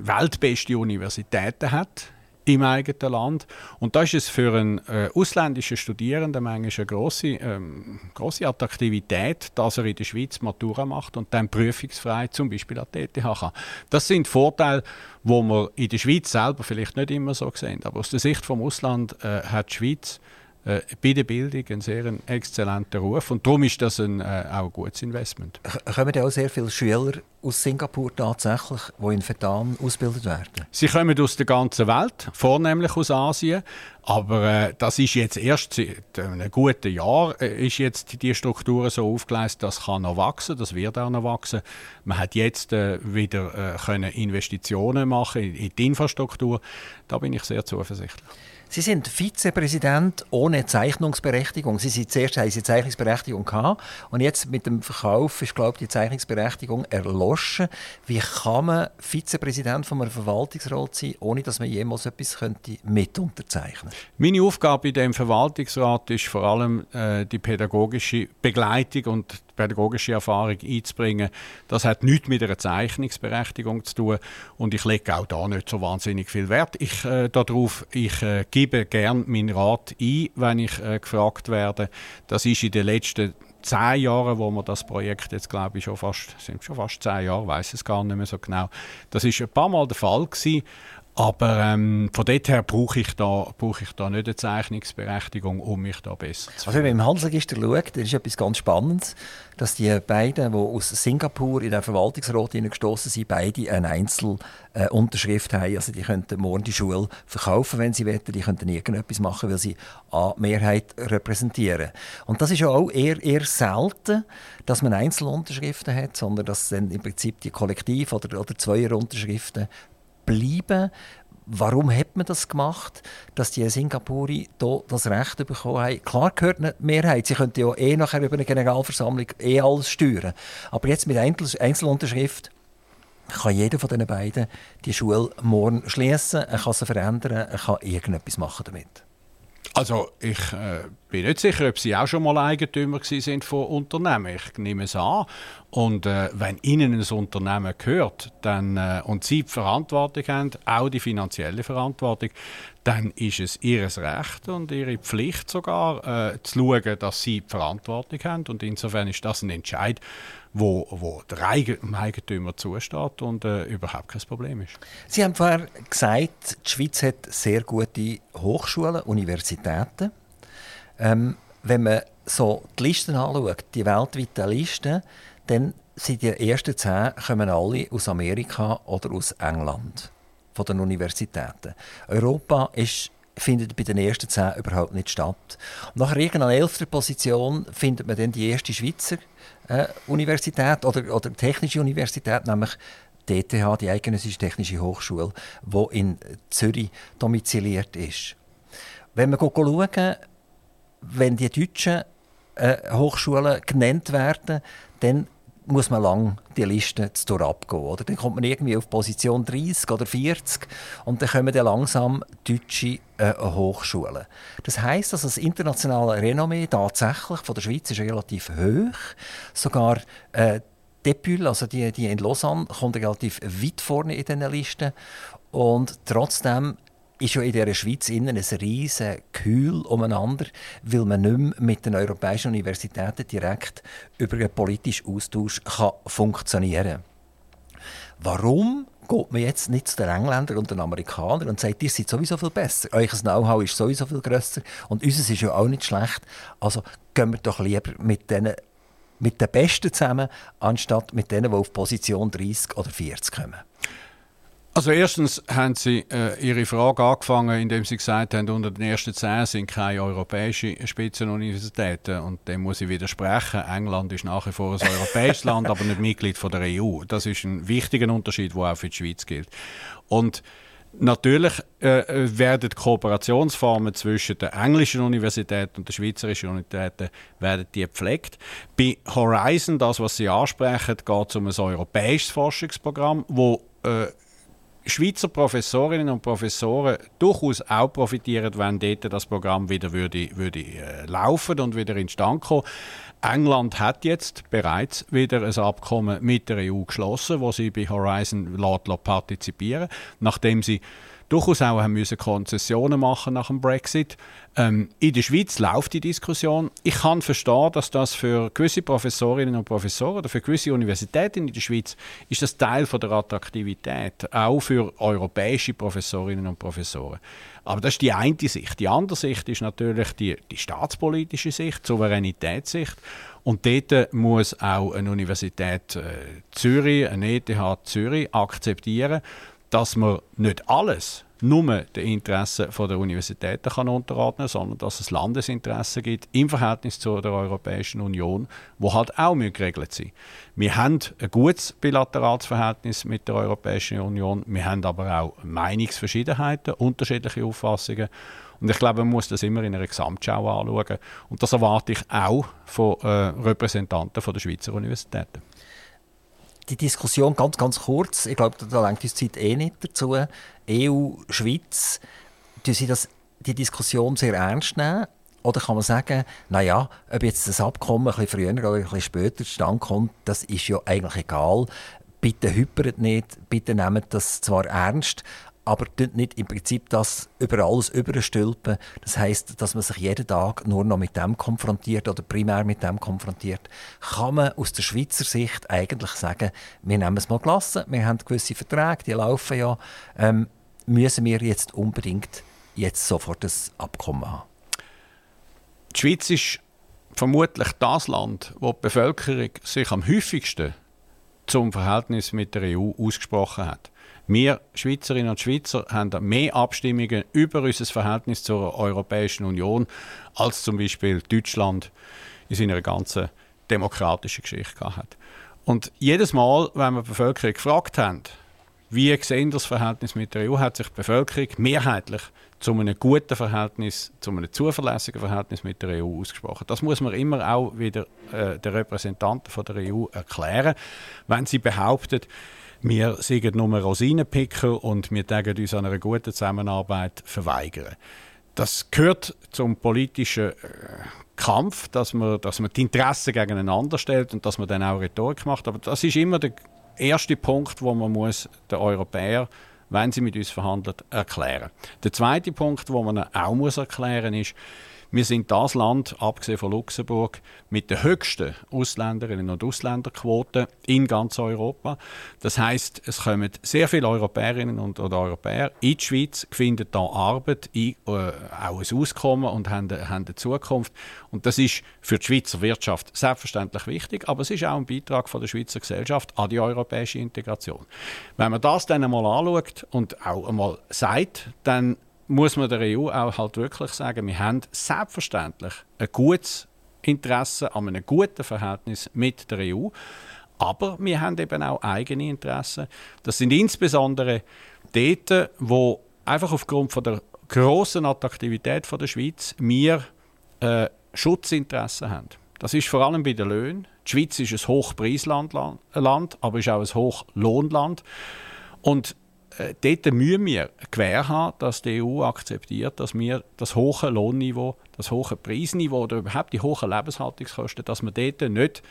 weltbeste Universitäten hat im eigenen Land. Und da ist es für einen äh, ausländischen Studierenden manchmal eine grosse, ähm, grosse Attraktivität, dass er in der Schweiz Matura macht und dann prüfungsfrei zum Beispiel an die ETH kann. Das sind Vorteile, wo man in der Schweiz selber vielleicht nicht immer so sehen. Aber aus der Sicht vom Ausland äh, hat die Schweiz äh, bei der Bildung einen sehr exzellenten Ruf und darum ist das ein, äh, auch ein gutes Investment. Kommen ja auch sehr viele Schüler aus Singapur tatsächlich, die in Fetan ausgebildet werden? Sie kommen aus der ganzen Welt, vornehmlich aus Asien, aber äh, das ist jetzt erst seit einem guten Jahr äh, ist jetzt die Struktur so aufgeleistet, das kann noch wachsen, das wird auch noch wachsen. Man hat jetzt äh, wieder äh, können Investitionen machen in, in die Infrastruktur. Da bin ich sehr zuversichtlich. Sie sind Vizepräsident ohne Zeichnungsberechtigung. Sie sind zuerst haben Sie Zeichnungsberechtigung gehabt und jetzt mit dem Verkauf ist glaube ich die Zeichnungsberechtigung erloschen. Wie kann man Vizepräsident von einem Verwaltungsrat sein, ohne dass man jemals etwas könnte mit unterzeichnen? Meine Aufgabe in dem Verwaltungsrat ist vor allem äh, die pädagogische Begleitung und pädagogische Erfahrung einzubringen. Das hat nichts mit einer Zeichnungsberechtigung zu tun und ich lege auch da nicht so wahnsinnig viel Wert ich, äh, darauf. Ich äh, gebe gern meinen Rat ein, wenn ich äh, gefragt werde. Das ist in den letzten zehn Jahren, wo wir das Projekt jetzt glaube ich schon fast sind schon fast zehn Jahre, weiß es gar nicht mehr so genau. Das ist ein paar Mal der Fall gewesen. Aber ähm, von dort her brauche ich, da, brauche ich da nicht eine Zeichnungsberechtigung, um mich da besser zu Also wenn man im Handelsregister schaut, dann ist etwas ganz Spannendes, dass die beiden, die aus Singapur in den Verwaltungsrat gestoßen sind, beide eine Einzelunterschrift äh, haben. Also die könnten morgen die Schule verkaufen, wenn sie wollen. Die könnten irgendetwas machen, weil sie eine Mehrheit repräsentieren. Und das ist ja auch eher, eher selten, dass man Einzelunterschriften hat, sondern dass dann im Prinzip die Kollektiv- oder, oder Zweierunterschriften bleiben. Warum hat man das gemacht, dass die Singapuri das Recht bekommen haben? Klar gehört eine Mehrheit, sie könnten ja eh nachher über eine Generalversammlung eh alles steuern. Aber jetzt mit Einzelunterschrift kann jeder von diesen beiden die Schule morgen schließen, er kann sie verändern, er kann irgendetwas machen damit. Also ich äh, bin nicht sicher, ob Sie auch schon mal Eigentümer sind von Unternehmen. Ich nehme es an. Und äh, wenn Ihnen ein Unternehmen gehört dann, äh, und Sie die Verantwortung haben, auch die finanzielle Verantwortung, dann ist es Ihr Recht und Ihre Pflicht sogar, äh, zu schauen, dass Sie die Verantwortung haben. Und insofern ist das ein Entscheid, wo, wo der Eigentümer zusteht und äh, überhaupt kein Problem ist. Sie haben vorher gesagt, die Schweiz hat sehr gute Hochschulen, Universitäten. Ähm, wenn man so die Listen anschaut, die weltweiten Listen, dann sind die ersten zehn kommen alle aus Amerika oder aus England von den Universitäten. Europa ist findet bei den ersten zehn überhaupt nicht statt. Und nach irgendeiner elfter Position findet man dann die erste Schweizer äh, Universität oder, oder technische Universität, nämlich die ETH, die Eidgenössische Technische Hochschule, die in Zürich domiziliert ist. Wenn wir schauen, wenn die deutschen äh, Hochschulen genannt werden, dann muss man lang die Liste abgehen. Oder? Dann kommt man irgendwie auf Position 30 oder 40 und dann kommen dann langsam deutsche äh, Hochschulen. Das heißt, dass das internationale Renommee tatsächlich von der Schweiz ist relativ hoch. Sogar äh, Depül, also die, die in Lausanne, kommt relativ weit vorne in diesen Listen. Und trotzdem ist ja in der Schweiz innen ein riesen Kühl umeinander, weil man nicht mehr mit den europäischen Universitäten direkt über einen politischen Austausch kann funktionieren kann. Warum geht man jetzt nicht zu den Engländern und den Amerikanern und sagt, ihr seid sowieso viel besser, euer Know-how ist sowieso viel grösser und unseres ist ja auch nicht schlecht, also gehen wir doch lieber mit denen mit den Besten zusammen, anstatt mit denen, die auf Position 30 oder 40 kommen. Also erstens haben Sie äh, Ihre Frage angefangen, indem Sie gesagt haben, unter den ersten zehn sind keine europäischen Spitzenuniversitäten. Und dem muss ich widersprechen. England ist nach wie vor ein europäisches <laughs> Land, aber nicht Mitglied von der EU. Das ist ein wichtiger Unterschied, der auch für die Schweiz gilt. Und Natürlich äh, werden die Kooperationsformen zwischen der englischen Universität und der schweizerischen Universität werden die gepflegt. Bei Horizon, das was Sie ansprechen, geht es um ein europäisches Forschungsprogramm, wo äh, Schweizer Professorinnen und Professoren durchaus auch profitieren, wenn dort das Programm wieder würde, würde äh, laufen und wieder instand kommen. England hat jetzt bereits wieder ein Abkommen mit der EU geschlossen, wo sie bei Horizon partizipieren nachdem sie durchaus auch haben müssen Konzessionen machen nach dem Brexit. Ähm, in der Schweiz läuft die Diskussion. Ich kann verstehen, dass das für gewisse Professorinnen und Professoren oder für gewisse Universitäten in der Schweiz ist das Teil von der Attraktivität, auch für europäische Professorinnen und Professoren. Aber das ist die eine Sicht. Die andere Sicht ist natürlich die, die staatspolitische Sicht, die Souveränitätssicht. Und dort muss auch eine Universität äh, Zürich, eine ETH Zürich akzeptieren, dass man nicht alles nur den Interessen der Universitäten kann unterordnen sondern dass es Landesinteressen gibt im Verhältnis zu der Europäischen Union, wo halt auch geregelt sein. Wir haben ein gutes bilaterales Verhältnis mit der Europäischen Union, wir haben aber auch Meinungsverschiedenheiten, unterschiedliche Auffassungen. Und ich glaube, man muss das immer in einer Gesamtschau anschauen. Und das erwarte ich auch von äh, Repräsentanten von der Schweizer Universitäten die Diskussion ganz, ganz kurz. Ich glaube, da lenkt uns die Zeit eh nicht dazu. EU, Schweiz, tun Sie das, die Diskussion sehr ernst nehmen? Oder kann man sagen, naja, ob jetzt das Abkommen ein bisschen früher oder ein bisschen später zustande kommt, das ist ja eigentlich egal. Bitte hypert nicht, bitte nehmt das zwar ernst, aber nicht im Prinzip das über alles überstülpen. Das heißt, dass man sich jeden Tag nur noch mit dem konfrontiert oder primär mit dem konfrontiert. Kann man aus der Schweizer Sicht eigentlich sagen, wir nehmen es mal gelassen, wir haben gewisse Verträge, die laufen ja, ähm, müssen wir jetzt unbedingt jetzt sofort das Abkommen haben? Die Schweiz ist vermutlich das Land, wo die Bevölkerung sich am häufigsten zum Verhältnis mit der EU ausgesprochen hat. Wir Schweizerinnen und Schweizer haben mehr Abstimmungen über unser Verhältnis zur Europäischen Union als zum Beispiel Deutschland in seiner ganzen demokratischen Geschichte hat. Und jedes Mal, wenn wir die Bevölkerung gefragt haben, wie sehen das Verhältnis mit der EU, hat sich die Bevölkerung mehrheitlich zu einem guten Verhältnis, zu einem zuverlässigen Verhältnis mit der EU ausgesprochen. Das muss man immer auch wieder äh, den Repräsentanten von der EU erklären, wenn sie behauptet, wir sind nur Rosinenpicker und wir tägen uns an einer guten Zusammenarbeit verweigern. Das gehört zum politischen äh, Kampf, dass man, dass man die Interessen gegeneinander stellt und dass man dann auch Rhetorik macht. Aber das ist immer der erste Punkt, wo man muss den Europäer, wenn sie mit uns verhandeln, erklären. Der zweite Punkt, wo man auch muss erklären, ist, Wir sind das Land, abgesehen von Luxemburg, mit der höchsten Ausländerinnen und Ausländerquote in ganz Europa. Das heißt, es kommen sehr viele Europäerinnen und Europäer in die Schweiz, finden da Arbeit, ein, äh, auch ein Auskommen und haben, haben eine Zukunft. Und das ist für die Schweizer Wirtschaft selbstverständlich wichtig, aber es ist auch ein Beitrag von der Schweizer Gesellschaft an die europäische Integration. Wenn man das dann einmal anschaut und auch einmal sagt, dann muss man der EU auch halt wirklich sagen, wir haben selbstverständlich ein gutes Interesse an einem guten Verhältnis mit der EU. Aber wir haben eben auch eigene Interessen. Das sind insbesondere dort, wo einfach aufgrund von der großen Attraktivität von der Schweiz wir äh, Schutzinteressen haben. Das ist vor allem bei den Löhnen. Die Schweiz ist ein Hochpreisland, aber ist auch ein Hochlohnland. Und äh, dort müssen wir gewähr haben, dass die EU akzeptiert, dass wir das hohe Lohnniveau, das hohe Preisniveau oder überhaupt die hohen Lebenshaltungskosten, dass wir dort nicht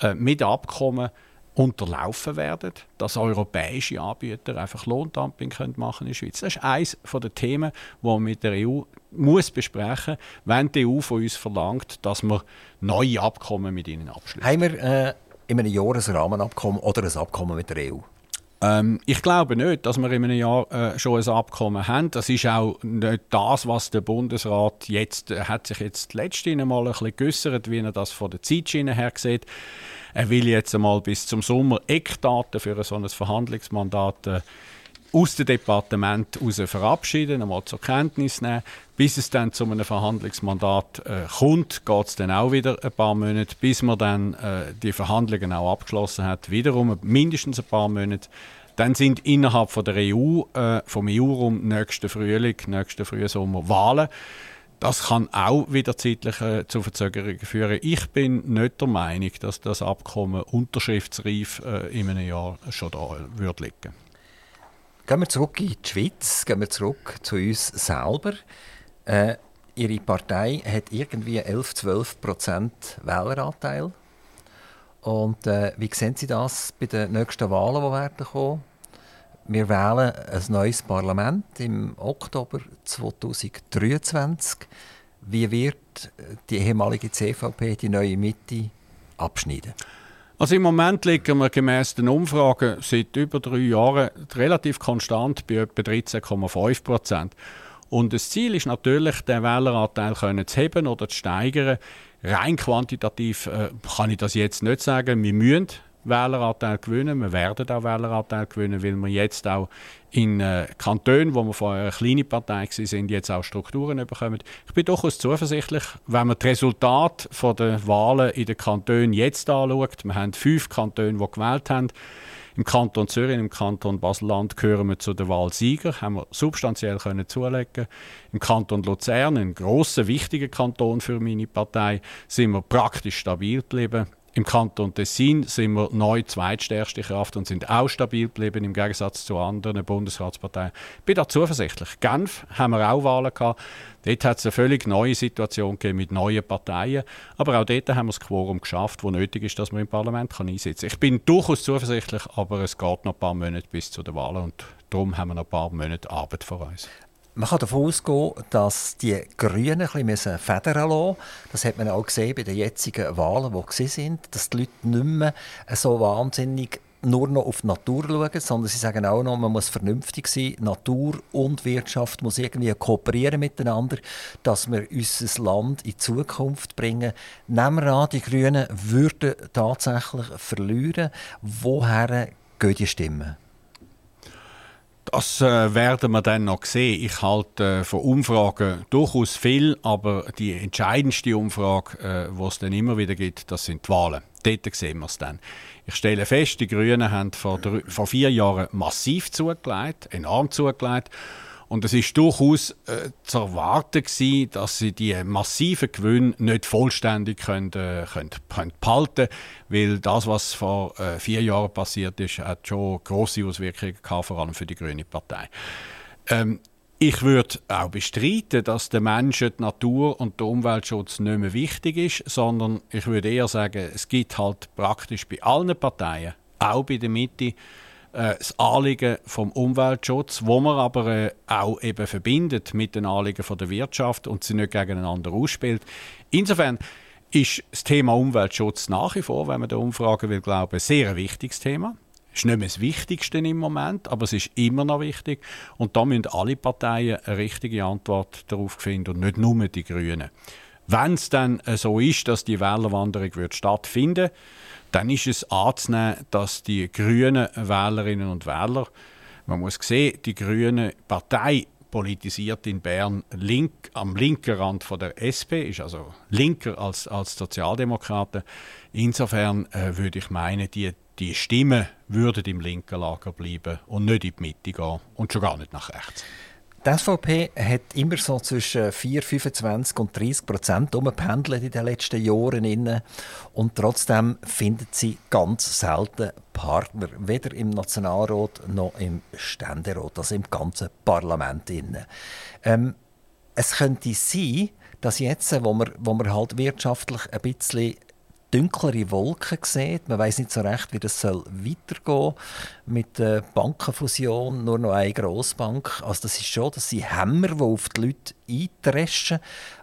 äh, mit Abkommen unterlaufen werden, dass europäische Anbieter einfach Lohndumping können machen in der Schweiz. Das ist eines der Themen, die man mit der EU muss besprechen muss, wenn die EU von uns verlangt, dass wir neue Abkommen mit ihnen abschließen. Haben wir äh, in einem Jahr ein Rahmenabkommen oder ein Abkommen mit der EU? Ähm, ich glaube nicht, dass wir in einem Jahr äh, schon ein Abkommen haben. Das ist auch nicht das, was der Bundesrat jetzt, äh, hat sich jetzt letzte Mal ein bisschen geäussert, wie er das von der Zeitschiene her sieht. Er will jetzt einmal bis zum Sommer Eckdaten für ein solches Verhandlungsmandat äh, aus dem Departement heraus verabschieden, einmal zur Kenntnis nehmen. Bis es dann zu einem Verhandlungsmandat äh, kommt, geht es dann auch wieder ein paar Monate, bis man dann äh, die Verhandlungen auch abgeschlossen hat. Wiederum mindestens ein paar Monate. Dann sind innerhalb von der EU, äh, vom EU-Raum nächsten Frühling, nächsten Frühsommer Wahlen. Das kann auch wieder zeitlich äh, zu Verzögerungen führen. Ich bin nicht der Meinung, dass das Abkommen unterschriftsreif äh, in einem Jahr schon da würde liegen. Gehen wir zurück in die Schweiz, gehen wir zurück zu uns selber. Äh, ihre Partei hat irgendwie 11, 12 Prozent Wähleranteil. Und äh, wie sehen Sie das bei den nächsten Wahlen, die werden kommen? Wir wählen ein neues Parlament im Oktober 2023. Wie wird die ehemalige CVP, die neue Mitte, abschneiden? Also im Moment liegen wir gemäß den Umfragen seit über drei Jahren relativ konstant bei etwa 13,5 Prozent. Und das Ziel ist natürlich, den Wähleranteil zu heben oder zu steigern. Rein quantitativ äh, kann ich das jetzt nicht sagen. Wir müssen Wähleranteil gewinnen. Wir werden auch Wähleranteil gewinnen, weil wir jetzt auch in äh, Kantonen, wo wir vorher eine kleine Partei sind, jetzt auch Strukturen bekommen. Ich bin durchaus zuversichtlich, wenn man die Resultate der Wahlen in den Kantonen jetzt anschaut. Wir haben fünf Kantone, die gewählt haben. Im Kanton Zürich, im Kanton Basel-Land gehören wir zu den Wahlsieger, haben wir substanziell können zulegen. Im Kanton Luzern, ein grosser, wichtiger Kanton für meine Partei, sind wir praktisch stabil geblieben. Im Kanton Tessin sind wir neu zweitstärkste Kraft und sind auch stabil geblieben im Gegensatz zu anderen Bundesratsparteien. Ich bin da zuversichtlich. Genf haben wir auch Wahlen gehabt. Dort hat es eine völlig neue Situation gegeben mit neuen Parteien. Aber auch dort haben wir das Quorum geschafft, das nötig ist, dass man im Parlament kann einsitzen kann. Ich bin durchaus zuversichtlich, aber es geht noch ein paar Monate bis zu den Wahlen und darum haben wir noch ein paar Monate Arbeit vor uns. Man kann davon ausgehen, dass die Grünen ein bisschen federn lassen Das hat man auch gesehen bei den jetzigen Wahlen, die sind, dass die Leute nicht mehr so wahnsinnig nur noch auf die Natur schauen, sondern sie sagen auch noch, man muss vernünftig sein. Natur und Wirtschaft muss irgendwie kooperieren miteinander, dass wir unser Land in die Zukunft bringen. Nehmen wir an, die Grünen würden tatsächlich verlieren. Woher gehen die Stimmen? Das äh, werden wir dann noch sehen. Ich halte äh, von Umfragen durchaus viel, aber die entscheidendste Umfrage, äh, die es dann immer wieder gibt, das sind die Wahlen. Dort sehen wir es dann. Ich stelle fest, die Grünen haben vor, drei, vor vier Jahren massiv zugelegt, enorm zugelegt. Und es ist durchaus äh, zu erwarten gewesen, dass sie die massiven Gewinne nicht vollständig können, äh, können, können behalten weil das, was vor äh, vier Jahren passiert ist, hat schon große Auswirkungen gehabt, vor allem für die Grüne Partei. Ähm, ich würde auch bestreiten, dass den Menschen die Natur und der Umweltschutz nicht mehr wichtig ist, sondern ich würde eher sagen, es gibt halt praktisch bei allen Parteien, auch bei der Mitte, das Anliegen vom Umweltschutz, wo man aber äh, auch eben verbindet mit den Anliegen von der Wirtschaft und sie nicht gegeneinander ausspielt. Insofern ist das Thema Umweltschutz nach wie vor, wenn man der Umfrage will glauben, sehr ein wichtiges Thema. Es ist nicht mehr das Wichtigste im Moment, aber es ist immer noch wichtig. Und da müssen alle Parteien eine richtige Antwort darauf finden und nicht nur die Grünen. Wenn es dann äh, so ist, dass die Wählerwanderung wird stattfinden dann ist es anzunehmen, dass die grünen Wählerinnen und Wähler, man muss sehen, die grüne Partei politisiert in Bern link, am linken Rand von der SP, ist also linker als, als Sozialdemokraten. Insofern äh, würde ich meinen, die, die Stimmen würden im linken Lager bleiben und nicht in die Mitte gehen und schon gar nicht nach rechts. Die SVP hat immer so zwischen 4, 25 und 30 Prozent umgependelt in den letzten Jahren. Und trotzdem findet sie ganz selten Partner, weder im Nationalrat noch im Ständerat, also im ganzen Parlament. Ähm, es könnte sein, dass jetzt, wo man, wo man halt wirtschaftlich ein bisschen dunklere Wolken sieht. Man weiß nicht so recht, wie das soll weitergehen mit der Bankenfusion, nur noch eine Grossbank. Also das ist schon, das sind Hämmer, die auf die Leute eintreschen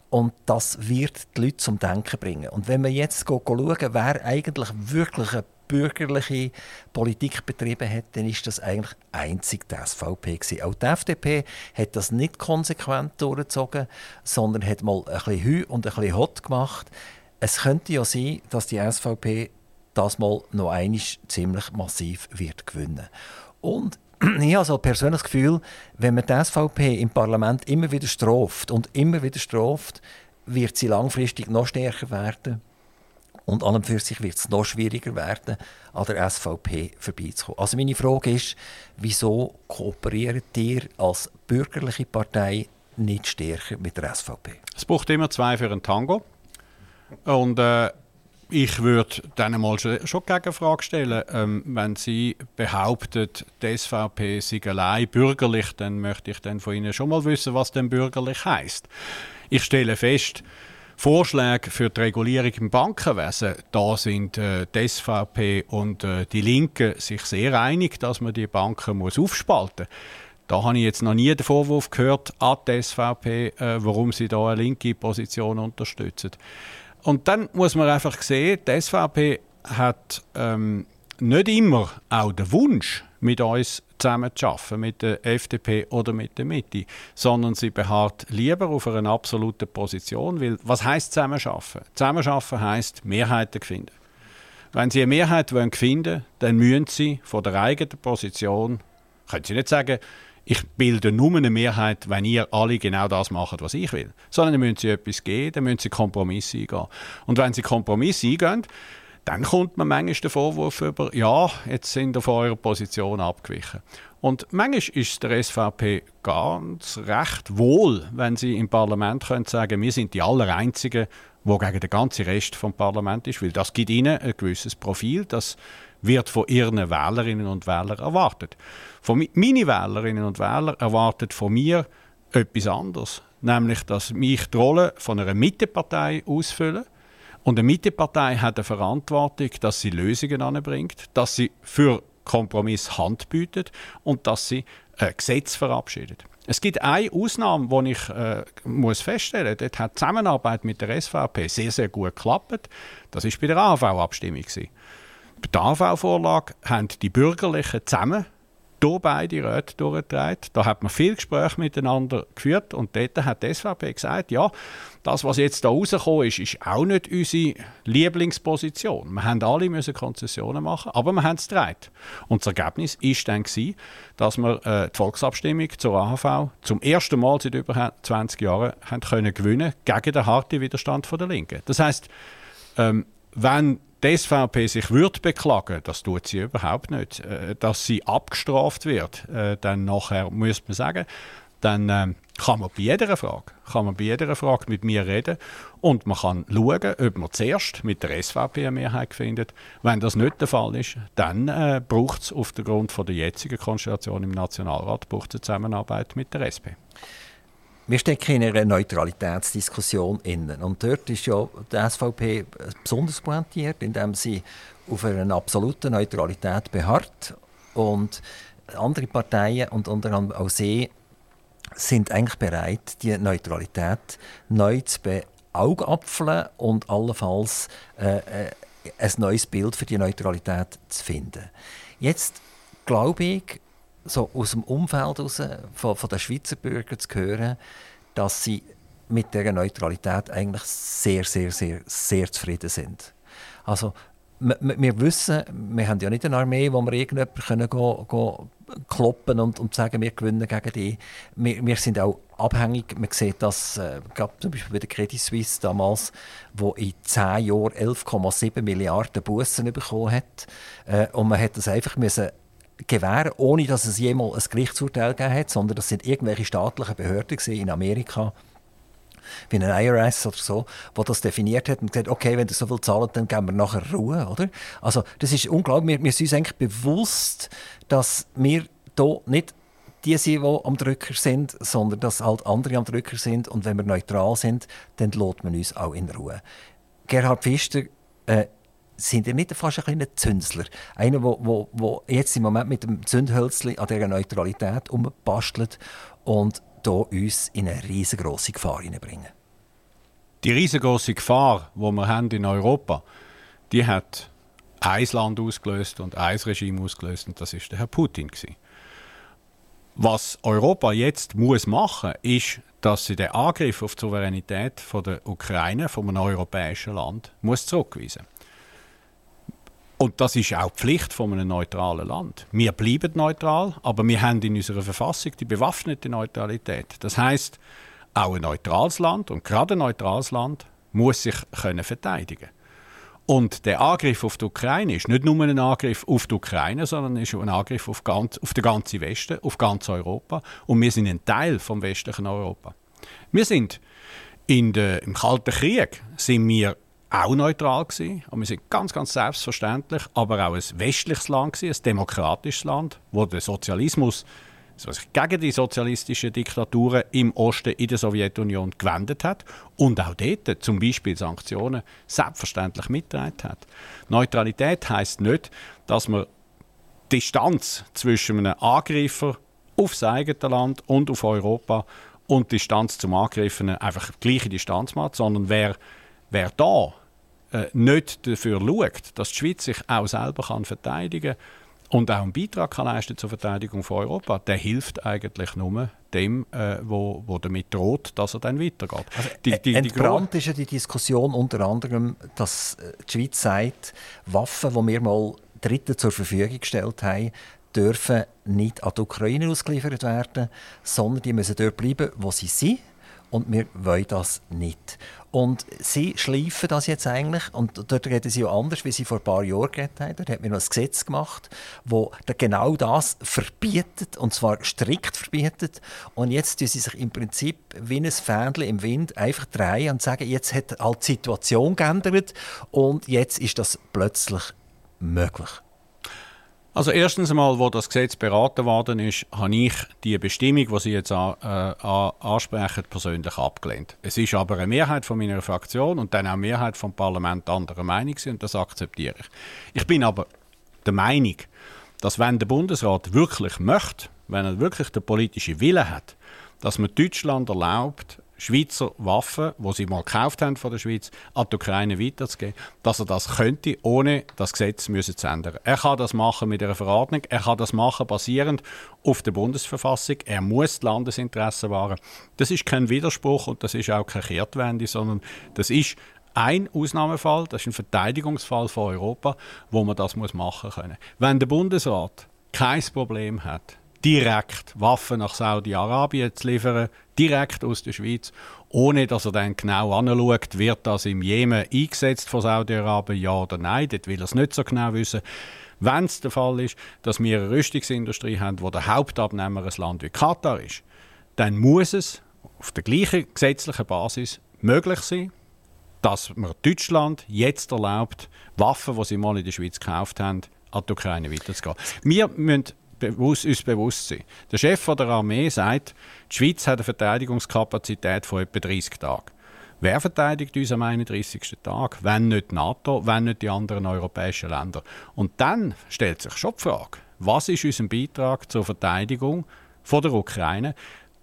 und das wird die Leute zum Denken bringen. Und wenn wir jetzt schauen, wer eigentlich wirklich eine bürgerliche Politik betrieben hat, dann ist das eigentlich einzig die SVP gewesen. Auch die FDP hat das nicht konsequent durchgezogen, sondern hat mal ein bisschen Hü und ein bisschen Hot gemacht. Es könnte ja sein, dass die SVP das mal noch einmal ziemlich massiv wird gewinnen. Und <clears throat> ich habe so persönlich das Gefühl, wenn man die SVP im Parlament immer wieder straft und immer wieder straft, wird sie langfristig noch stärker werden. Und an und für sich wird es noch schwieriger werden, an der SVP vorbeizukommen. Also meine Frage ist, wieso kooperiert ihr als bürgerliche Partei nicht stärker mit der SVP? Es braucht immer zwei für einen Tango. Und äh, ich würde dann mal schon, schon die Gegenfrage stellen, ähm, wenn Sie behauptet, die SVP sei allein bürgerlich, dann möchte ich dann von Ihnen schon mal wissen, was denn bürgerlich heißt. Ich stelle fest, Vorschläge für die Regulierung im Bankenwesen, da sind äh, die SVP und äh, die Linken sich sehr einig, dass man die Banken muss aufspalten muss. Da habe ich jetzt noch nie den Vorwurf gehört an die SVP, äh, warum sie da eine linke Position unterstützen. Und dann muss man einfach sehen, die SVP hat ähm, nicht immer auch den Wunsch, mit uns zusammen zu arbeiten, mit der FDP oder mit der Mitte, sondern sie beharrt lieber auf einer absoluten Position, weil was heißt zusammenarbeiten? Zusammenarbeiten heißt Mehrheiten finden. Wenn Sie eine Mehrheit wollen finden, dann müssen Sie von der eigenen Position, können Sie nicht sagen, ich bilde nur eine Mehrheit, wenn ihr alle genau das macht, was ich will. Sondern dann müssen sie etwas geben, dann müssen sie Kompromisse eingehen. Und wenn sie Kompromisse eingehen, dann kommt man manchmal den Vorwurf über, ja, jetzt sind ihr von eurer Position abgewichen. Und manchmal ist der SVP ganz recht wohl, wenn sie im Parlament können sagen, wir sind die Allereinzigen, wo gegen den ganzen Rest vom Parlament ist, weil das gibt ihnen ein gewisses Profil, das wird von ihren Wählerinnen und Wählern erwartet. Von meine Wählerinnen und Wähler erwarten von mir etwas anderes, nämlich, dass ich die Rolle von einer Mittepartei ausfülle. Und eine Mittepartei hat eine Verantwortung, dass sie Lösungen anbringt, dass sie für Kompromiss Hand bietet und dass sie ein Gesetz verabschiedet. Es gibt eine Ausnahme, die ich äh, muss feststellen muss. Dort hat die Zusammenarbeit mit der SVP sehr, sehr gut geklappt. Das war bei der AV-Abstimmung. Bei der AV-Vorlage haben die Bürgerlichen zusammen durch beide Räte durchgetragen. Da hat man viel Gespräche miteinander geführt und dort hat die SVP gesagt, ja, das, was jetzt da rausgekommen ist, ist auch nicht unsere Lieblingsposition. Wir haben alle müssen Konzessionen machen, aber wir haben es gedreht. Und das Ergebnis war dann gewesen, dass wir äh, die Volksabstimmung zur AHV zum ersten Mal seit über 20 Jahren haben können gewinnen gegen den harten Widerstand der Linken. Das heißt, ähm, wenn die SVP sich wird beklagen, das tut sie überhaupt nicht, äh, dass sie abgestraft wird, äh, dann nachher muss man sagen, dann äh, kann man bei jeder Frage, kann man bei jeder Frage mit mir reden und man kann schauen, ob man zuerst mit der SVP eine Mehrheit findet. Wenn das nicht der Fall ist, dann äh, braucht es auf der Grund von der jetzigen Konstellation im Nationalrat braucht eine Zusammenarbeit mit der SP. Wir stecken in einer Neutralitätsdiskussion innen. Und dort ist ja die SVP besonders pointiert, indem sie auf einer absoluten Neutralität beharrt. und andere Parteien und unter anderem auch Sie sind eigentlich bereit, die Neutralität neu zu beaugapfeln und allenfalls äh, äh, ein neues Bild für die Neutralität zu finden. Jetzt glaube ich, so aus dem Umfeld heraus, von, von den Schweizer Bürgern zu hören, dass sie mit der Neutralität eigentlich sehr, sehr, sehr, sehr zufrieden sind. Also wir wissen, wir haben ja nicht eine Armee, wo wir irgendjemanden go, go kloppen und, und sagen, wir gewinnen gegen die. Wir, wir sind auch abhängig. Man sieht das äh, zum Beispiel bei der Credit Suisse damals, wo in 10 Jahren 11,7 Milliarden Bussen bekommen hat. Äh, und man hat das einfach müssen gewähren, ohne dass es jemals ein Gerichtsurteil gegeben hat, sondern das sind irgendwelche staatlichen Behörden in Amerika wie ein IRS oder so, wo das definiert hat und gesagt, okay, wenn ihr so viel zahlt, dann geben wir nachher Ruhe, oder? Also das ist unglaublich. Wir, wir sind uns eigentlich bewusst, dass wir hier nicht die sind, die am Drücker sind, sondern dass halt andere am Drücker sind. Und wenn wir neutral sind, dann lässt man uns auch in Ruhe. Gerhard Pfister, äh, sind ihr nicht fast ein kleiner Zünsler? Einer, der wo, wo jetzt im Moment mit dem Zündhölzchen an dieser Neutralität umbastelt und hier uns in eine riesengroße Gefahr hineinbringen. Die riesengroße Gefahr, die wir haben in Europa, die hat ein Land ausgelöst und ein Regime ausgelöst und das ist der Herr Putin. Was Europa jetzt muss machen, ist, dass sie den Angriff auf die Souveränität der Ukraine, von einem europäischen Land, muss zurückweisen. Und das ist auch die Pflicht von einem neutralen Land. Wir bleiben neutral, aber wir haben in unserer Verfassung die bewaffnete Neutralität. Das heißt, auch ein neutrales Land und gerade ein neutrales Land muss sich können verteidigen. Und der Angriff auf die Ukraine ist nicht nur ein Angriff auf die Ukraine, sondern ist ein Angriff auf, ganz, auf den ganzen Westen, auf ganz Europa. Und wir sind ein Teil vom westlichen Europa. Wir sind in der, im Kalten Krieg sind wir auch neutral gewesen. Und wir sind ganz, ganz selbstverständlich, aber auch ein westliches Land gewesen, ein demokratisches Land, wo der Sozialismus sich gegen die sozialistischen Diktaturen im Osten in der Sowjetunion gewendet hat und auch dort zum Beispiel Sanktionen selbstverständlich mitgetragen hat. Neutralität heißt nicht, dass man Distanz zwischen einem Angreifer auf das eigene Land und auf Europa und Distanz zum Angriffenen einfach gleiche Distanz macht, sondern wer, wer da äh, nicht dafür schaut, dass die Schweiz sich auch selber kann verteidigen kann und auch einen Beitrag kann leisten zur Verteidigung von Europa, der hilft eigentlich nur dem, äh, wo, wo damit droht, dass er dann weitergeht. Also, die, die, die entbrannt ist ja die Diskussion unter anderem, dass äh, die Schweiz sagt, Waffen, die wir mal Dritten zur Verfügung gestellt haben, dürfen nicht an die Ukraine ausgeliefert werden, sondern die müssen dort bleiben, wo sie sind. Und wir wollen das nicht. Und sie schleifen das jetzt eigentlich, und dort reden sie auch anders, wie sie vor ein paar Jahren geredet haben. Dort hat man noch ein Gesetz gemacht, das genau das verbietet, und zwar strikt verbietet. Und jetzt tun sie sich im Prinzip wie ein Fähnchen im Wind einfach drehen und sagen, jetzt hat halt die Situation geändert und jetzt ist das plötzlich möglich. Also erstens einmal, wo das Gesetz beraten worden ist, habe ich die Bestimmung, die Sie jetzt an, äh, ansprechen, persönlich abgelehnt. Es ist aber eine Mehrheit von meiner Fraktion und dann auch eine Mehrheit vom Parlament anderer Meinung und das akzeptiere ich. Ich bin aber der Meinung, dass wenn der Bundesrat wirklich möchte, wenn er wirklich den politischen Willen hat, dass man Deutschland erlaubt, Schweizer Waffen, die sie mal gekauft haben von der Schweiz, an die Ukraine weiterzugeben, dass er das könnte, ohne das Gesetz müssen zu ändern. Er kann das machen mit einer Verordnung, er kann das machen basierend auf der Bundesverfassung, er muss die Landesinteressen wahren. Das ist kein Widerspruch und das ist auch keine Kehrtwende, sondern das ist ein Ausnahmefall, das ist ein Verteidigungsfall von Europa, wo man das muss machen können. Wenn der Bundesrat kein Problem hat, direkt Waffen nach Saudi-Arabien zu liefern, direkt aus der Schweiz, ohne dass er dann genau anschaut, wird das im Jemen eingesetzt von Saudi-Arabien, ja oder nein. Dort will er es nicht so genau wissen. Wenn es der Fall ist, dass wir eine Rüstungsindustrie haben, wo der Hauptabnehmer ein Land wie Katar ist, dann muss es auf der gleichen gesetzlichen Basis möglich sein, dass man Deutschland jetzt erlaubt, Waffen, die sie mal in der Schweiz gekauft haben, an die Ukraine weiterzugehen. Wir müssen bewusst, uns bewusst sein. Der Chef der Armee sagt, die Schweiz hat eine Verteidigungskapazität von etwa 30 Tagen. Wer verteidigt uns am 31. Tag? Wenn nicht die NATO, wenn nicht die anderen europäischen Länder? Und dann stellt sich schon die Frage, was ist unser Beitrag zur Verteidigung von der Ukraine?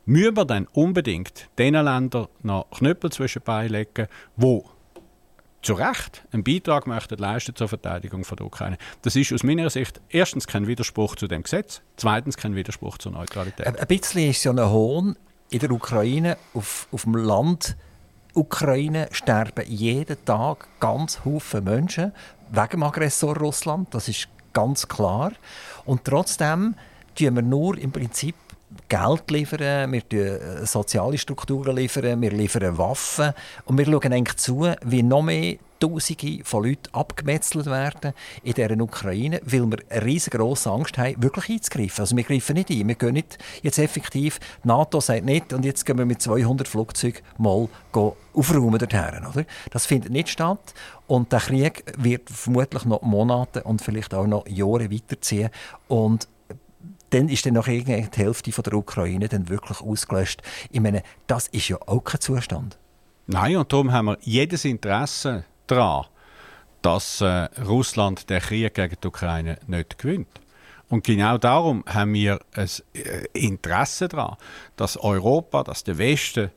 Müssen wir dann unbedingt den Ländern noch Knüppel zwischen die Beine legen, die zu Recht einen Beitrag möchten leisten zur Verteidigung von der Ukraine. Das ist aus meiner Sicht erstens kein Widerspruch zu dem Gesetz, zweitens kein Widerspruch zur Neutralität. Ein bisschen ist ja ein Hohn in der Ukraine, auf, auf dem Land Ukraine sterben jeden Tag ganz viele Menschen wegen dem Aggressor Russland, das ist ganz klar. Und trotzdem tun wir nur im Prinzip Geld liefern, wir liefern äh, soziale Strukturen liefern, wir liefern Waffen und wir schauen eigentlich zu, wie noch mehr Tausende von Leuten abgemetzelt werden in dieser Ukraine, weil wir eine riesengroße Angst haben, wirklich einzugreifen. Also wir greifen nicht ein, wir gehen nicht jetzt effektiv, die NATO sagt nicht und jetzt gehen wir mit 200 Flugzeugen mal aufräumen dorthin, oder? Das findet nicht statt und der Krieg wird vermutlich noch Monate und vielleicht auch noch Jahre weiterziehen und dann ist dann noch die Hälfte von der Ukraine dann wirklich ausgelöscht. Ich meine, das ist ja auch kein Zustand. Nein, und darum haben wir jedes Interesse daran, dass äh, Russland den Krieg gegen die Ukraine nicht gewinnt. Und genau darum haben wir ein äh, Interesse daran, dass Europa, dass der Westen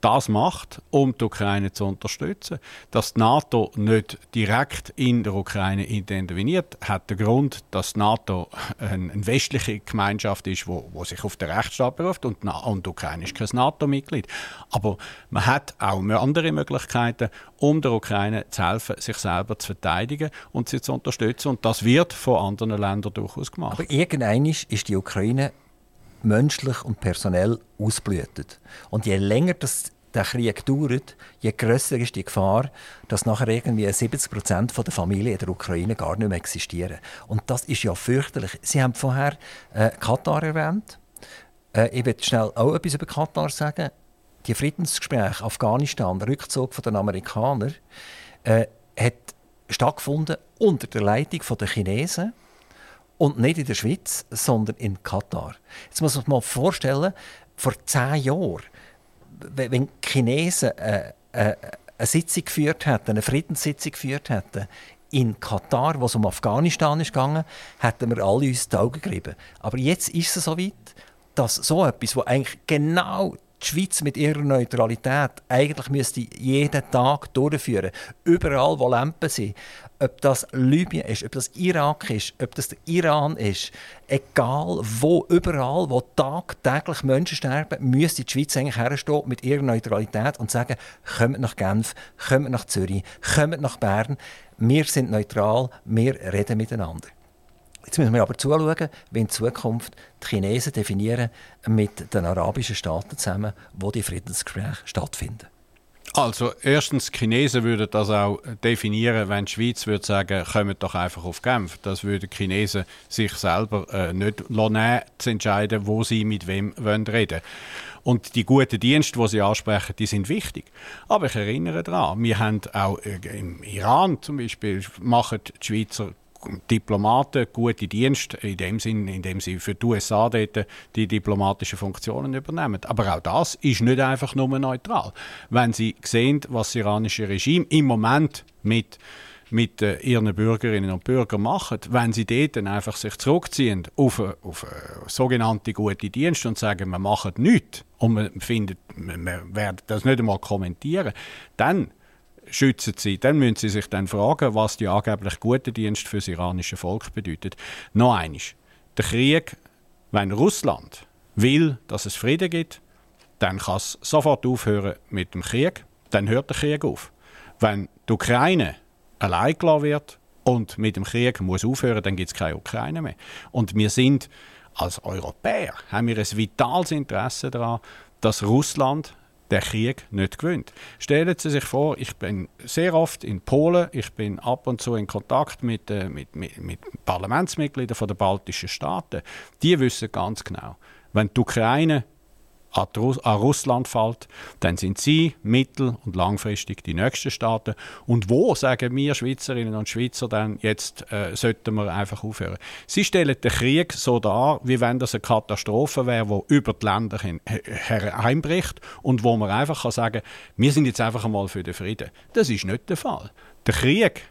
das macht, um die Ukraine zu unterstützen. Dass die NATO nicht direkt in der Ukraine interveniert, hat den Grund, dass die NATO eine, westliche Gemeinschaft ist, wo, wo sich auf den Rechtsstaat beruft und, und die Ukraine ist kein NATO-Mitglied. Aber man hat auch andere Möglichkeiten, um der Ukraine zu helfen, sich selber zu verteidigen und sie zu unterstützen. Und das wird von anderen Ländern durchaus gemacht. Aber irgendwann ist die Ukraine menschlich und personell ausblühtet. Und je länger das der Krieg dauert, je grösser ist die Gefahr, dass nachher irgendwie 70 Prozent der Familien in der Ukraine gar nicht mehr existieren. Und das ist ja fürchterlich. Sie haben vorher äh, Katar erwähnt. Äh, ich will schnell auch etwas über Katar sagen. Die Friedensgespräche Afghanistan, der Rückzug der Amerikaner, äh, hat stattgefunden unter der Leitung der Chinesen und nicht in der Schweiz, sondern in Katar. Jetzt muss man sich mal vorstellen, vor zehn Jahren, wenn die Chinesen äh, äh, eine Sitzung geführt hätten, eine Friedenssitzung geführt hätten, in Katar, wo es um Afghanistan ist gegangen, hätten wir alle uns die Augen gerieben. Aber jetzt ist es so weit, dass so etwas, wo eigentlich genau die Schweiz mit ihrer Neutralität eigentlich müsste jeden Tag durchführen, überall wo Lampen sind, ob das Libyen ist, ob das Irak ist, ob das der Iran ist, egal wo, überall, wo tagtäglich Menschen sterben, müsste die Schweiz eigentlich herstehen mit ihrer Neutralität und sagen, kommt nach Genf, kommt nach Zürich, kommt nach Bern, wir sind neutral, wir reden miteinander. Jetzt müssen wir aber zuschauen, wie in Zukunft die Chinesen definieren mit den arabischen Staaten zusammen, wo die Friedensgespräche stattfinden. Also erstens, die Chinesen würden das auch definieren, wenn die Schweiz würde sagen, kommt doch einfach auf Genf. Das würden die Chinesen sich selber äh, nicht lassen, zu entscheiden, wo sie mit wem wollen reden und die guten Dienste, die Sie ansprechen, die sind wichtig. Aber ich erinnere daran, wir haben auch äh, im Iran zum Beispiel, machen die Schweizer Diplomaten gute Dienste, in dem Sinn, indem sie für die USA dort die diplomatischen Funktionen übernehmen. Aber auch das ist nicht einfach nur neutral. Wenn Sie sehen, was das iranische Regime im Moment mit mit äh, ihren Bürgerinnen und Bürgern machen, wenn sie dort dann einfach sich zurückziehen auf, auf äh, sogenannte gute Dienste und sagen, wir machen nichts und man findet, wir werden das nicht einmal kommentieren, dann schützen sie. Dann müssen sie sich dann fragen, was die angeblich gute Dienst für das iranische Volk bedeutet. Noch eines. Der Krieg, wenn Russland will, dass es Frieden gibt, dann kann es sofort aufhören mit dem Krieg. Dann hört der Krieg auf. Wenn die Ukraine allein gelassen wird und mit dem Krieg muss aufhören, dann gibt es keine Ukraine mehr. Und wir sind als Europäer haben wir ein vitales Interesse daran, dass Russland der Krieg nicht gewinnt. Stellen Sie sich vor, ich bin sehr oft in Polen, ich bin ab und zu in Kontakt mit, äh, mit, mit, mit Parlamentsmitgliedern der baltischen Staaten. Die wissen ganz genau, wenn die Ukraine an, Russland fällt, dann sind sie mittel- und langfristig die nächsten Staaten. Und wo, sagen wir Schweizerinnen und Schweizer dann, jetzt äh, sollten wir einfach aufhören. Sie stellen den Krieg so dar, wie wenn das eine Katastrophe wäre, die über die Länder hin, hereinbricht und wo man einfach kann sagen wir sind jetzt einfach einmal für den Frieden. Das ist nicht der Fall. Der Krieg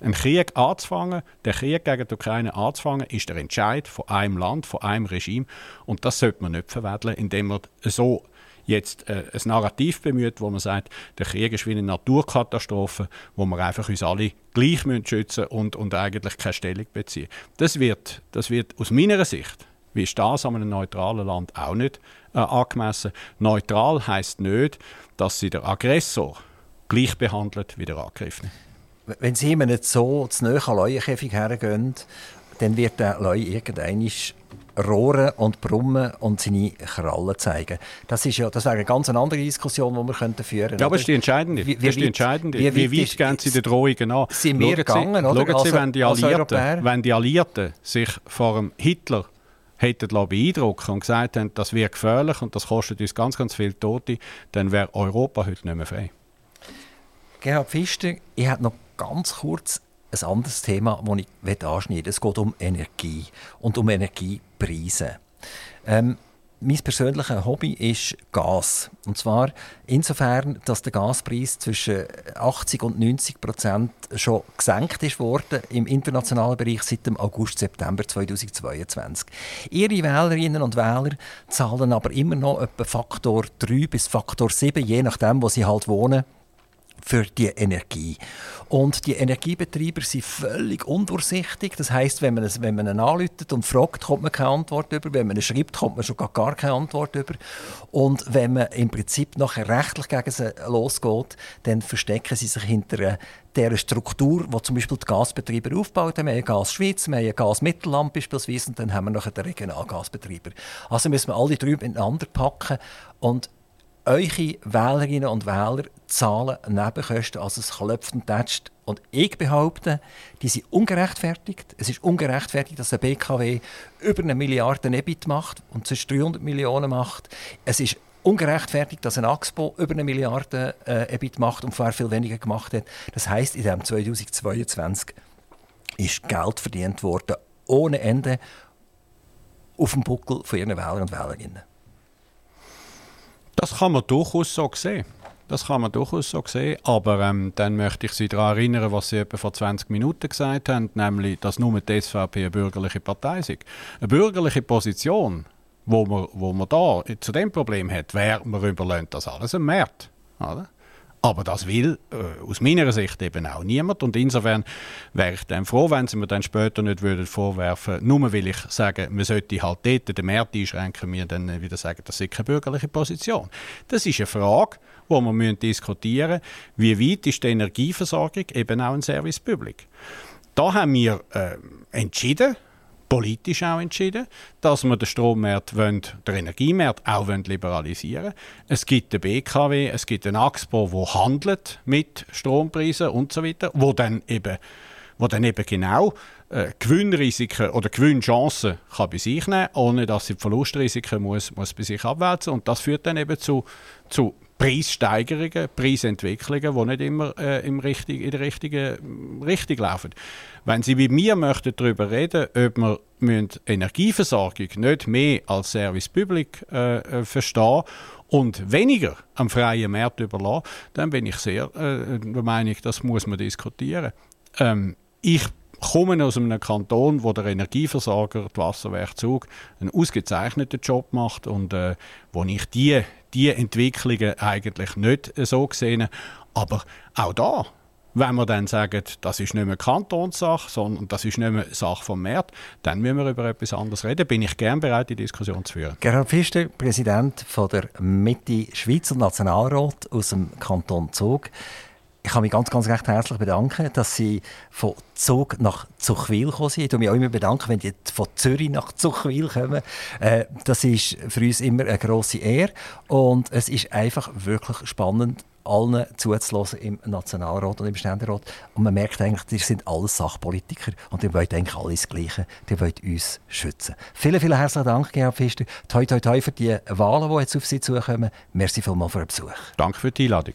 einen Krieg anzufangen, den Krieg gegen die Ukraine anzufangen, ist der Entscheid von einem Land, von einem Regime. Und das sollte man nicht verweddeln, indem man so jetzt äh, ein Narrativ bemüht, wo man sagt, der Krieg ist wie eine Naturkatastrophe, wo wir einfach uns alle gleich schützen und, und eigentlich keine Stellung beziehen. Das wird, das wird aus meiner Sicht, wie ist das an einem neutralen Land auch nicht äh, angemessen. Neutral heißt nicht, dass sie der Aggressor gleich behandelt wie der Angriffene wenn Sie ihm nicht so zu nahe an Leuenkäfig hergehen, dann wird der Leu irgendwann rohren und brummen und seine Krallen zeigen. Das, ist ja, das wäre eine ganz andere Diskussion, die wir könnten führen könnten. Ja, aber das ist die entscheidende. Wie, wie, das ist die entscheidende. Wie, wie, wie weit gehen Sie den Drohungen an? Sind wir gegangen, oder? Schauen Sie, wenn die, Alliierten, wenn die Alliierten sich vor dem Hitler hätten beeindrucken und gesagt haben, das wäre gefährlich und das kostet uns ganz, ganz viel Tote, dann wäre Europa heute nicht mehr frei. Gerhard Pfister, ich habe noch ganz kurz ein anderes Thema, das ich anschneiden möchte. Es geht um Energie und um Energiepreise. Ähm, mein persönliches Hobby ist Gas. Und zwar insofern, dass der Gaspreis zwischen 80 und 90 Prozent schon gesenkt ist worden im internationalen Bereich seit dem August, September 2022. Ihre Wählerinnen und Wähler zahlen aber immer noch etwa Faktor 3 bis Faktor 7, je nachdem, wo sie halt wohnen, für die Energie. Und die Energiebetreiber sind völlig undurchsichtig. Das heißt, wenn man, wenn man ihn anruft und fragt, kommt man keine Antwort über. Wenn man ihn schreibt, kommt man schon gar, keine Antwort über. Und wenn man im Prinzip nachher rechtlich gegen sie losgeht, dann verstecken sie sich hinter der Struktur, die zum Beispiel die Gasbetreiber aufbauen. Wir haben Gas Schweiz, wir haben Gas Mittelland beispielsweise und dann haben wir noch den Regionalgasbetreiber. Also müssen wir alle drei miteinander packen und eure Wählerinnen und Wähler zahlen Nebenkosten, also es klopft und tätscht. Und ich behaupte, die sind ungerechtfertigt. Es ist ungerechtfertigt, dass ein BKW über eine Milliarde EBIT macht und sonst 300 Millionen macht. Es ist ungerechtfertigt, dass ein Axpo über eine Milliarde äh, EBIT macht und vorher viel weniger gemacht hat. Das heißt, in dem 2022 ist Geld verdient worden ohne Ende auf dem Buckel von ihren Wählern und Wählerinnen. Das kann man durchaus so sehen. Das kann man durchaus so sehen. Aber ähm, dann möchte ich Sie daran erinnern, was Sie etwa vor 20 Minuten gesagt haben, nämlich, dass nur die SVP eine bürgerliche Partei ist. Eine bürgerliche Position, wo man, wo man da zu dem Problem hat, wäre, man überlässt das alles im März. Oder? Aber das will äh, aus meiner Sicht eben auch niemand. Und insofern wäre ich dann froh, wenn Sie mir dann später nicht würden vorwerfen nur will ich sagen, man sollte halt dort den Markt einschränken, mir dann wieder sagen, das ist keine bürgerliche Position. Das ist eine Frage, die wir diskutieren müssen. Wie weit ist die Energieversorgung eben auch ein Service Public? Da haben wir äh, entschieden, politisch auch entschieden, dass wir den Strommarkt, wollen, den Energiemarkt auch liberalisieren wollen. Es gibt den BKW, es gibt den AXPO, wo handelt mit Strompreisen und so weiter, wo dann eben, wo dann eben genau äh, Gewinnrisiken oder Gewinnchancen kann bei sich nehmen, ohne dass sie die Verlustrisiken muss, muss bei sich abwälzen und das führt dann eben zu, zu Preissteigerungen, Preisentwicklungen, die nicht immer äh, im richtig, in der richtigen Richtung laufen. Wenn Sie mit mir möchten darüber reden, ob wir Energieversorgung nicht mehr als Service Public äh, äh, verstehen und weniger am freien Markt überlassen, dann bin ich sehr äh, der Meinung, das muss man diskutieren. Ähm, ich komme aus einem Kanton, wo der Energieversorger, die Wasserwerk Zug, einen ausgezeichneten Job macht und äh, wo ich die, die Entwicklungen eigentlich nicht so sehe. Aber auch da, wenn wir dann sagen, das ist nicht mehr Kantonssache, sondern das ist nicht mehr Sache vom Markt, dann müssen wir über etwas anderes reden. Bin ich gern bereit, die Diskussion zu führen. Gerhard Pfister, Präsident von der Mitte Schweizer Nationalrat aus dem Kanton Zug ich kann mich ganz, ganz recht herzlich bedanken, dass Sie von Zug nach Zuchwil gekommen sind. Ich bedanke mich auch immer bedanken, wenn die von Zürich nach Zuchwil kommen. Äh, das ist für uns immer eine grosse Ehre und es ist einfach wirklich spannend allen zuzulassen im Nationalrat und im Ständerat. Und man merkt eigentlich, die sind alles Sachpolitiker und die wollen eigentlich alles Gleiche. Die wollen uns schützen. Vielen, vielen herzlichen Dank, Gerhard Pfister. Toi, toi, toi für die Wahlen, die jetzt auf Sie zukommen. Merci vielmals für den Besuch. Danke für die Einladung.